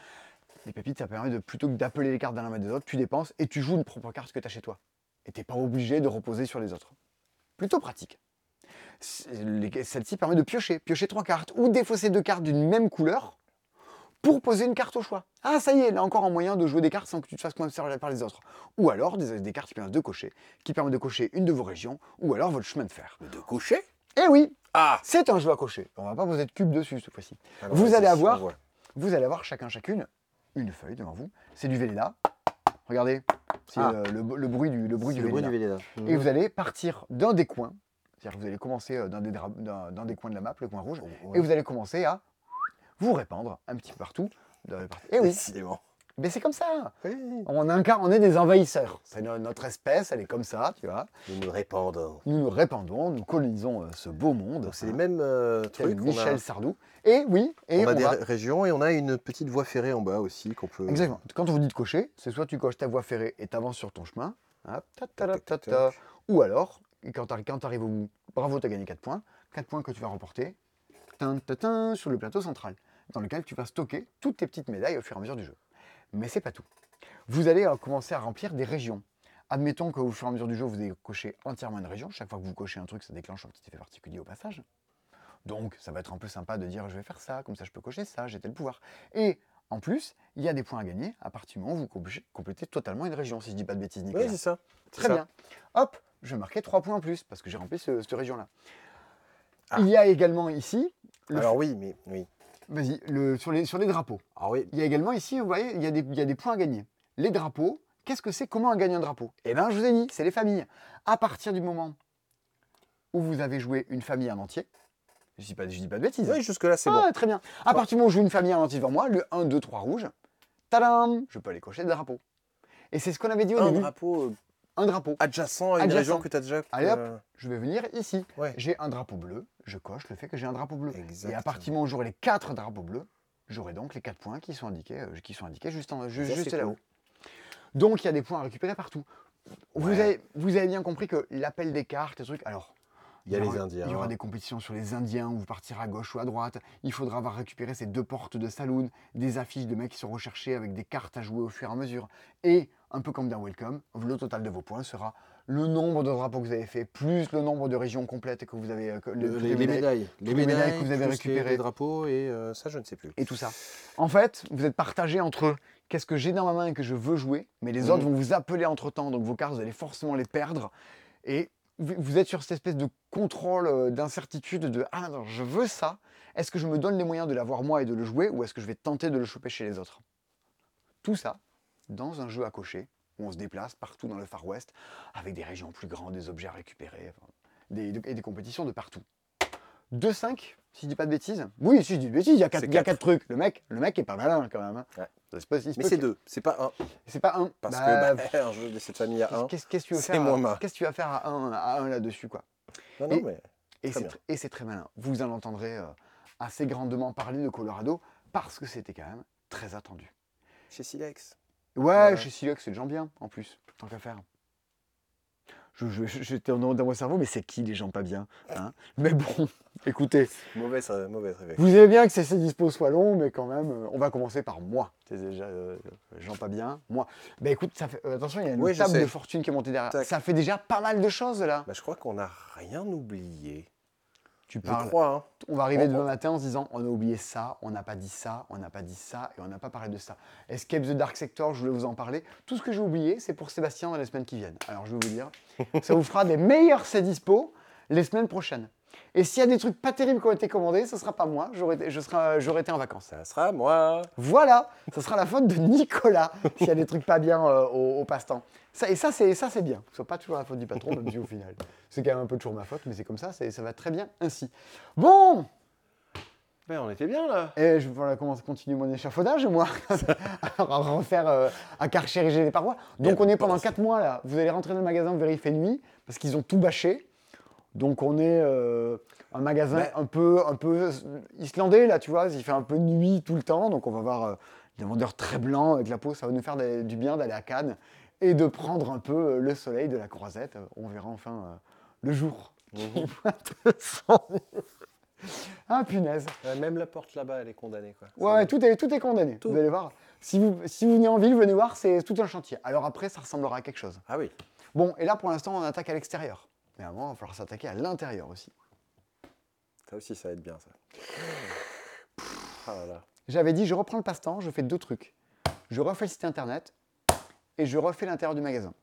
Les pépites, ça permet de plutôt que d'appeler les cartes dans la main des autres, tu dépenses et tu joues une propre carte que tu as chez toi. Et t'es pas obligé de reposer sur les autres. Plutôt pratique. Celle-ci permet de piocher, piocher trois cartes ou défausser deux cartes d'une même couleur pour poser une carte au choix. Ah, ça y est, là encore un moyen de jouer des cartes sans que tu te fasses conserver par les autres. Ou alors des, des cartes qui permettent de cocher, qui permettent de cocher une de vos régions, ou alors votre chemin de fer. De cocher? Eh oui, Ah c'est un jeu à cocher. On va pas poser de cube dessus cette fois-ci. Alors, Vous vas-y, allez avoir-. Vous allez avoir chacun chacune une feuille devant vous. C'est du Véleda. Regardez, c'est Ah. euh, le, le bruit du, le bruit du Véleda. du Véleda. Et vous allez partir d'un des coins. C'est-à-dire que vous allez commencer euh, d'un des, d'un des coins de la map, le coin rouge, Ouais. et vous allez commencer à vous répandre un petit peu partout. dans les parties. Et oui, Décidément. Mais c'est comme ça. Oui, On, incarne, on est des envahisseurs. C'est no- notre espèce, elle est comme ça, tu vois. nous nous répandons. Nous nous répandons, nous colonisons euh, ce beau monde. C'est les hein, mêmes euh, trucs. Michel a, Sardou. Et oui, et on a on des va- régions et on a une petite voie ferrée en bas aussi qu'on peut. Exactement. Quand on vous dit de cocher, c'est soit tu coches ta voie ferrée et t'avances sur ton chemin, hop, ta, ta, ta, ou alors, quand tu arrives au bout, bravo, tu as gagné 4 points, 4 points que tu vas remporter tin, tin, tin, sur le plateau central, dans lequel tu vas stocker toutes tes petites médailles au fur et à mesure du jeu. Mais c'est pas tout. Vous allez euh, commencer à remplir des régions. Admettons qu'au fur et à mesure du jeu, vous avez coché entièrement une région. Chaque fois que vous cochez un truc, ça déclenche un petit effet particulier au passage. Donc, ça va être un peu sympa de dire je vais faire ça, comme ça je peux cocher ça, j'ai tel pouvoir. Et en plus, il y a des points à gagner à partir du moment où vous complétez- totalement une région, si je dis pas de bêtises, Nicolas. Oui, c'est ça. Très ça. bien. Hop, je marquer 3 points en plus parce que j'ai rempli ce- cette région-là. Ah. Il y a également ici, Alors oui, mais oui. vas-y, le- sur, les, sur les drapeaux. Alors oui, Il y a également ici, vous voyez, il y, a des, il y a des points à gagner. Les drapeaux, qu'est-ce que c'est Comment on gagne un drapeau? Eh bien, je vous ai dit, c'est les familles. À partir du moment où vous avez joué une famille en entier, je dis pas, je dis pas de bêtises. oui jusque là c'est Ah, bon. très bien. À partir du moment où je joue une famille en entier devant moi, le 1, 2, 3 rouge, tadam, je peux aller cocher des drapeaux. Et c'est ce qu'on avait dit au Un début. drapeau euh, Un drapeau. adjacent à une Adjacent. région que tu as déjà. Allez, hop. euh, Je vais venir ici. Ouais. J'ai un drapeau bleu, je coche le fait que j'ai un drapeau bleu. Et à partir du moment où j'aurai les 4 drapeaux bleus, j'aurai donc les 4 points qui sont indiqués, euh, qui sont indiqués juste, en, juste là-haut. cool. Donc il y a des points à récupérer partout. Vous, Ouais. avez, vous avez bien compris que l'appel des cartes, les trucs. Alors, Il y a les aura- Indiens. Il y aura des compétitions sur les Indiens où vous partirez à gauche ou à droite. Il faudra avoir récupéré ces deux portes de saloon, des affiches de mecs qui sont recherchés avec des cartes à jouer au fur et à mesure. Et, un peu comme dans Welcome, le total de vos points sera le nombre de drapeaux que vous avez fait, plus le nombre de régions complètes que vous avez. que- Le- toutes les, les médailles. Les les médailles médailles que vous avez les- récupérées. Les drapeaux et euh, ça, je ne sais plus. et tout ça. En fait, vous êtes partagé entre qu'est-ce que j'ai dans ma main et que je veux jouer, mais les Mhm. autres vont vous appeler entre temps, donc vos cartes, vous allez forcément les perdre. Et vous êtes sur cette espèce de contrôle, euh, d'incertitude de Ah, non, je veux ça. Est-ce que je me donne les moyens de l'avoir moi et de le jouer, ou est-ce que je vais tenter de le choper chez les autres? Tout ça dans un jeu à cocher, où on se déplace partout dans le Far West, avec des régions plus grandes, des objets à récupérer, et des compétitions de partout. 2-5, si je dis pas de bêtises. Oui, si je dis de bêtises, il y a 4, C'est il y a quatre. quatre trucs. Le mec, le mec est pas malin quand même. hein. Ouais. Il se Mais peut c'est deux, c'est pas un. C'est pas un. Parce Bah, que bah, un jeu de cette famille à un. Qu'est-ce qu'est-ce que tu veux c'est faire moins. Qu'est-ce que tu vas faire à un, à un là-dessus quoi? Non, non, Et- mais. Et Très c'est bien. tr- et c'est très malin. Vous en entendrez euh, assez grandement parler de Colorado parce que c'était quand même très attendu. Chez Silex. Ouais, Ouais. chez Silex, c'est des gens bien en plus, tant qu'à faire. J'étais dans, mon cerveau, mais c'est qui les gens pas bien hein? Mais bon, écoutez, Mauvaise, euh, mauvaise réveil. vous aimez bien que ces dispos soient longs, mais quand même, euh, on va commencer par moi. C'est déjà euh, gens pas bien, moi. Bah écoute, ça fait, euh, attention, il y a une Oui, table de fortune qui est montée derrière. Tac. Ça fait déjà pas mal de choses là. Bah, je crois qu'on n'a rien oublié. Tu Je parles. crois, hein. On va arriver On- demain matin en se disant on a oublié ça, on n'a pas dit ça, on n'a pas dit ça et on n'a pas parlé de ça. Escape the Dark Sector, je voulais vous en parler. Tout ce que j'ai oublié, c'est pour Sébastien dans les semaines qui viennent. Alors je vais vous dire, ça vous fera des meilleurs c'est dispo les semaines prochaines. Et s'il y a des trucs pas terribles qui ont été commandés, ce sera pas moi, j'aurais été, en vacances. Ça sera moi. Voilà, ce sera la faute de Nicolas s'il y a des trucs pas bien euh, au, au passe-temps. Ça, et ça, c'est ça, c'est bien. Ce soit pas toujours la faute du patron, même si au final, c'est quand même un peu toujours ma faute, mais c'est comme ça, ça va très bien ainsi. Bon, Ben, on était bien là. et je vais voilà, commencer à continuer mon échafaudage, moi, à refaire, euh, à carchériger les parois. Donc Bien, on est pendant pense. 4 mois là. Vous allez rentrer dans le magasin, fait nuit, parce qu'ils ont tout bâché. Donc on est euh, un magasin Ben- un, peu, un peu islandais, là, tu vois. Il fait un peu nuit tout le temps, donc on va voir euh, des vendeurs très blancs avec la peau. Ça va nous faire des- du bien d'aller à Cannes et de prendre un peu euh, le soleil de la croisette. On verra enfin le jour. Mhm. ah punaise. Même la porte là-bas, elle est condamnée. Quoi. Ouais, ouais, tout est, tout est condamné. Tout. Vous allez voir. Si vous, si vous venez en ville, venez voir, c'est tout un chantier. Alors après, ça ressemblera à quelque chose. Ah oui. Bon, et là, pour l'instant, on attaque à l'extérieur. Mais avant, il va falloir s'attaquer à l'intérieur aussi. Ça aussi, ça va être bien ça. Ah là là. J'avais dit, je reprends le passe-temps, je fais deux trucs. Je refais le site internet et je refais l'intérieur du magasin.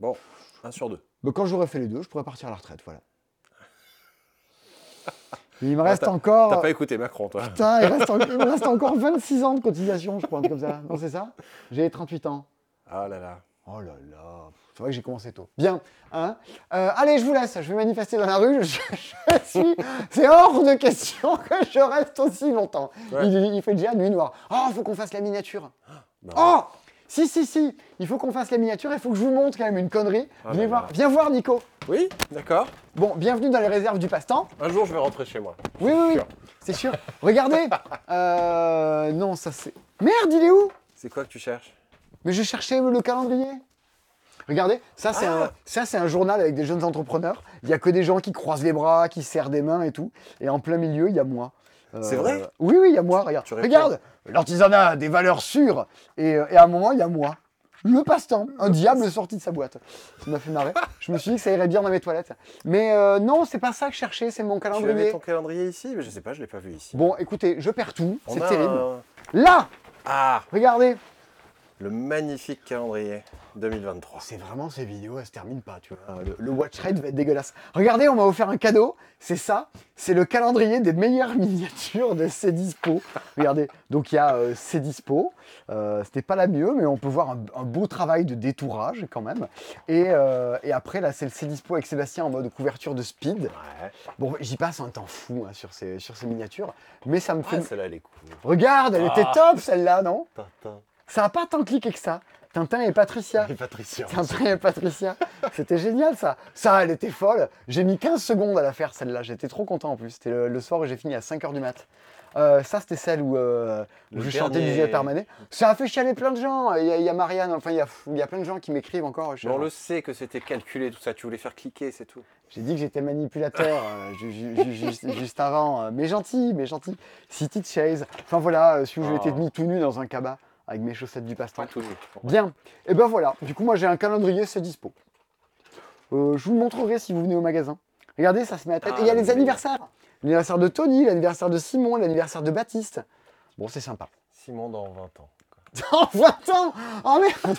Bon, un sur deux. Donc, quand je refais les deux, je pourrais partir à la retraite, voilà. Il me reste Ah, encore... T'as pas écouté Macron, toi Putain, il, reste en- il me reste encore 26 ans de cotisation, je crois, comme ça. Non, c'est ça? J'ai 38 ans. Ah là là. Oh là là, c'est vrai que j'ai commencé tôt. Bien, hein Euh, allez, je vous laisse, je vais manifester dans la rue. Je, je suis, c'est hors de question que je reste aussi longtemps. Ouais. Il, il fait déjà nuit noire. Oh, faut qu'on fasse la miniature. Bah, Oh Si, si, si Il faut qu'on fasse la miniature, il faut que je vous montre quand même une connerie. Ah viens, là voir, là. viens voir, Nico. Oui, d'accord. Bon, bienvenue dans les réserves du passe-temps. Un jour, je vais rentrer chez moi. Oui, oui, oui, c'est sûr. Regardez Euh, Non, ça c'est... Merde, il est où? C'est quoi que tu cherches? Mais je cherchais le calendrier. Regardez, ça c'est Ah. un, ça c'est un journal avec des jeunes entrepreneurs. Il y a que des gens qui croisent les bras, qui serrent des mains et tout. Et en plein milieu, il y a moi. Euh, C'est vrai Oui, oui, il y a moi. Regarde, regarde, l'artisanat a des valeurs sûres. Et, euh, et à un moment, il y a moi. Le passe-temps, un diable sorti de sa boîte. Ça m'a fait marrer. Je me suis dit que ça irait bien dans mes toilettes. Mais euh, non, c'est pas ça que je cherchais, c'est mon Tu avais calendrier. ton calendrier ici Mais je sais pas, je l'ai pas vu ici. Bon, écoutez, je perds tout, c'est terrible. un- Là, Ah regardez. Le magnifique calendrier 2023. C'est vraiment ces vidéos, elles se terminent pas, tu vois. Le, le watch rate va être dégueulasse. Regardez, on m'a offert un cadeau. C'est ça. C'est le calendrier des meilleures miniatures de Cdispo. Regardez. Donc il y a euh, Cdispo. Euh, C'était pas la mieux, mais on peut voir un, un beau travail de détourage quand même. Et, euh, et après, là, c'est le Cdispo avec Sébastien en mode couverture de speed. Ouais. Bon, j'y passe un temps fou hein, sur, ces, sur ces miniatures. Mais ça me fait. Ah, celle-là, elle est cool. Regarde, elle était Ah. top celle-là, non? Tintin. Ça a pas tant cliqué que ça. Tintin et Patricia. Et Patricia. Tintin et Patricia. C'était génial ça. Ça, elle était folle. J'ai mis 15 secondes à la faire celle-là. J'étais trop content en plus. C'était le, le soir où j'ai fini à 5h du mat. Euh, ça, c'était celle où, euh, où je chantais du Vieux Permanet. Ça a fait chialer plein de gens. Il y a, il y a Marianne, enfin, il y a, il y a plein de gens qui m'écrivent encore. On le sait que c'était calculé, tout ça. Tu voulais faire cliquer, c'est tout. J'ai dit que j'étais manipulateur euh, ju- ju- ju- juste, avant. mais gentil, mais gentil. City Chase. Enfin voilà, où j'ai Oh. été mis tout nu dans un cabas avec mes chaussettes du passe-temps. Bien. Et ben voilà. Du coup, moi j'ai un calendrier, c'est dispo. Euh, je vous le montrerai si vous venez au magasin. Regardez, ça se met à tête. Ah, Et il y a les mais- anniversaires. L'anniversaire de Tony, l'anniversaire de Simon, l'anniversaire de Baptiste. Bon, c'est sympa. Simon dans 20 ans. Oh, 20 ans Oh merde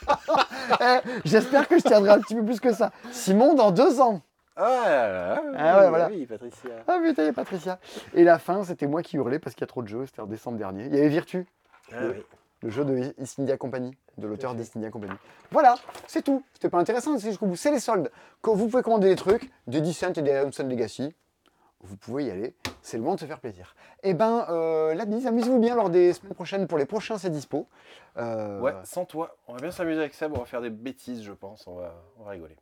Eh, J'espère que je tiendrai un petit peu plus que ça. Simon dans deux ans. Ah, là, là, Ah ouais, oui, voilà. Oui, Patricia. Ah putain, il y a Patricia. Et la fin, c'était moi qui hurlais parce qu'il y a trop de jeux. C'était en décembre dernier. Il y avait Virtu, Ah, Le- oui. le jeu de East India Company, de l'auteur d'East India Company. Voilà, c'est tout. C'était pas intéressant, c'est jusqu'au bout. C'est les soldes. Quand vous pouvez commander des trucs, des Descent et des Hanson Legacy, vous pouvez y aller. C'est le moment de se faire plaisir. Et ben, euh, la amusez-vous bien lors des semaines prochaines pour les prochains, c'est dispo. Euh, Ouais, sans toi. On va bien s'amuser avec Seb. On va faire des bêtises, je pense. On va, on va rigoler.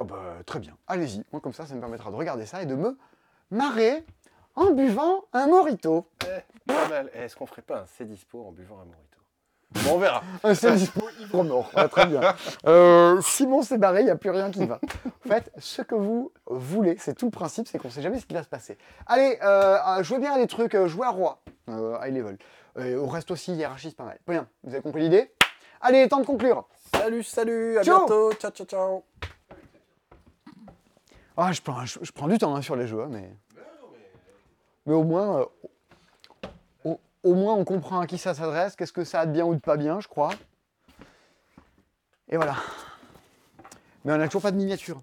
oh bah, très bien, allez-y. Moi, comme ça, ça me permettra de regarder ça et de me marrer en buvant un morito. Eh, pas mal. Eh, Est-ce qu'on ferait pas un C dispo en buvant un morito? Bon, on verra. Un seul dispo ivre mort. Ouais, très bien. Euh, Simon s'est barré, il n'y a plus rien qui va. Faites ce que vous voulez. C'est tout le principe, c'est qu'on ne sait jamais ce qui va se passer. Allez, euh, euh, jouez bien à des trucs, jouez à roi, euh, high level. Et au reste aussi, hiérarchise pas mal. Bien, vous avez compris l'idée? Allez, temps de conclure. Salut, salut. À Ciao. bientôt. Ciao, ciao, ciao. Ah, je prends, je, je prends du temps hein, sur les jeux, hein, mais... Mais au moins, euh, au, moins on comprend à qui ça s'adresse, qu'est-ce que ça a de bien ou de pas bien, je crois. Et voilà. Mais on n'a toujours pas de miniature.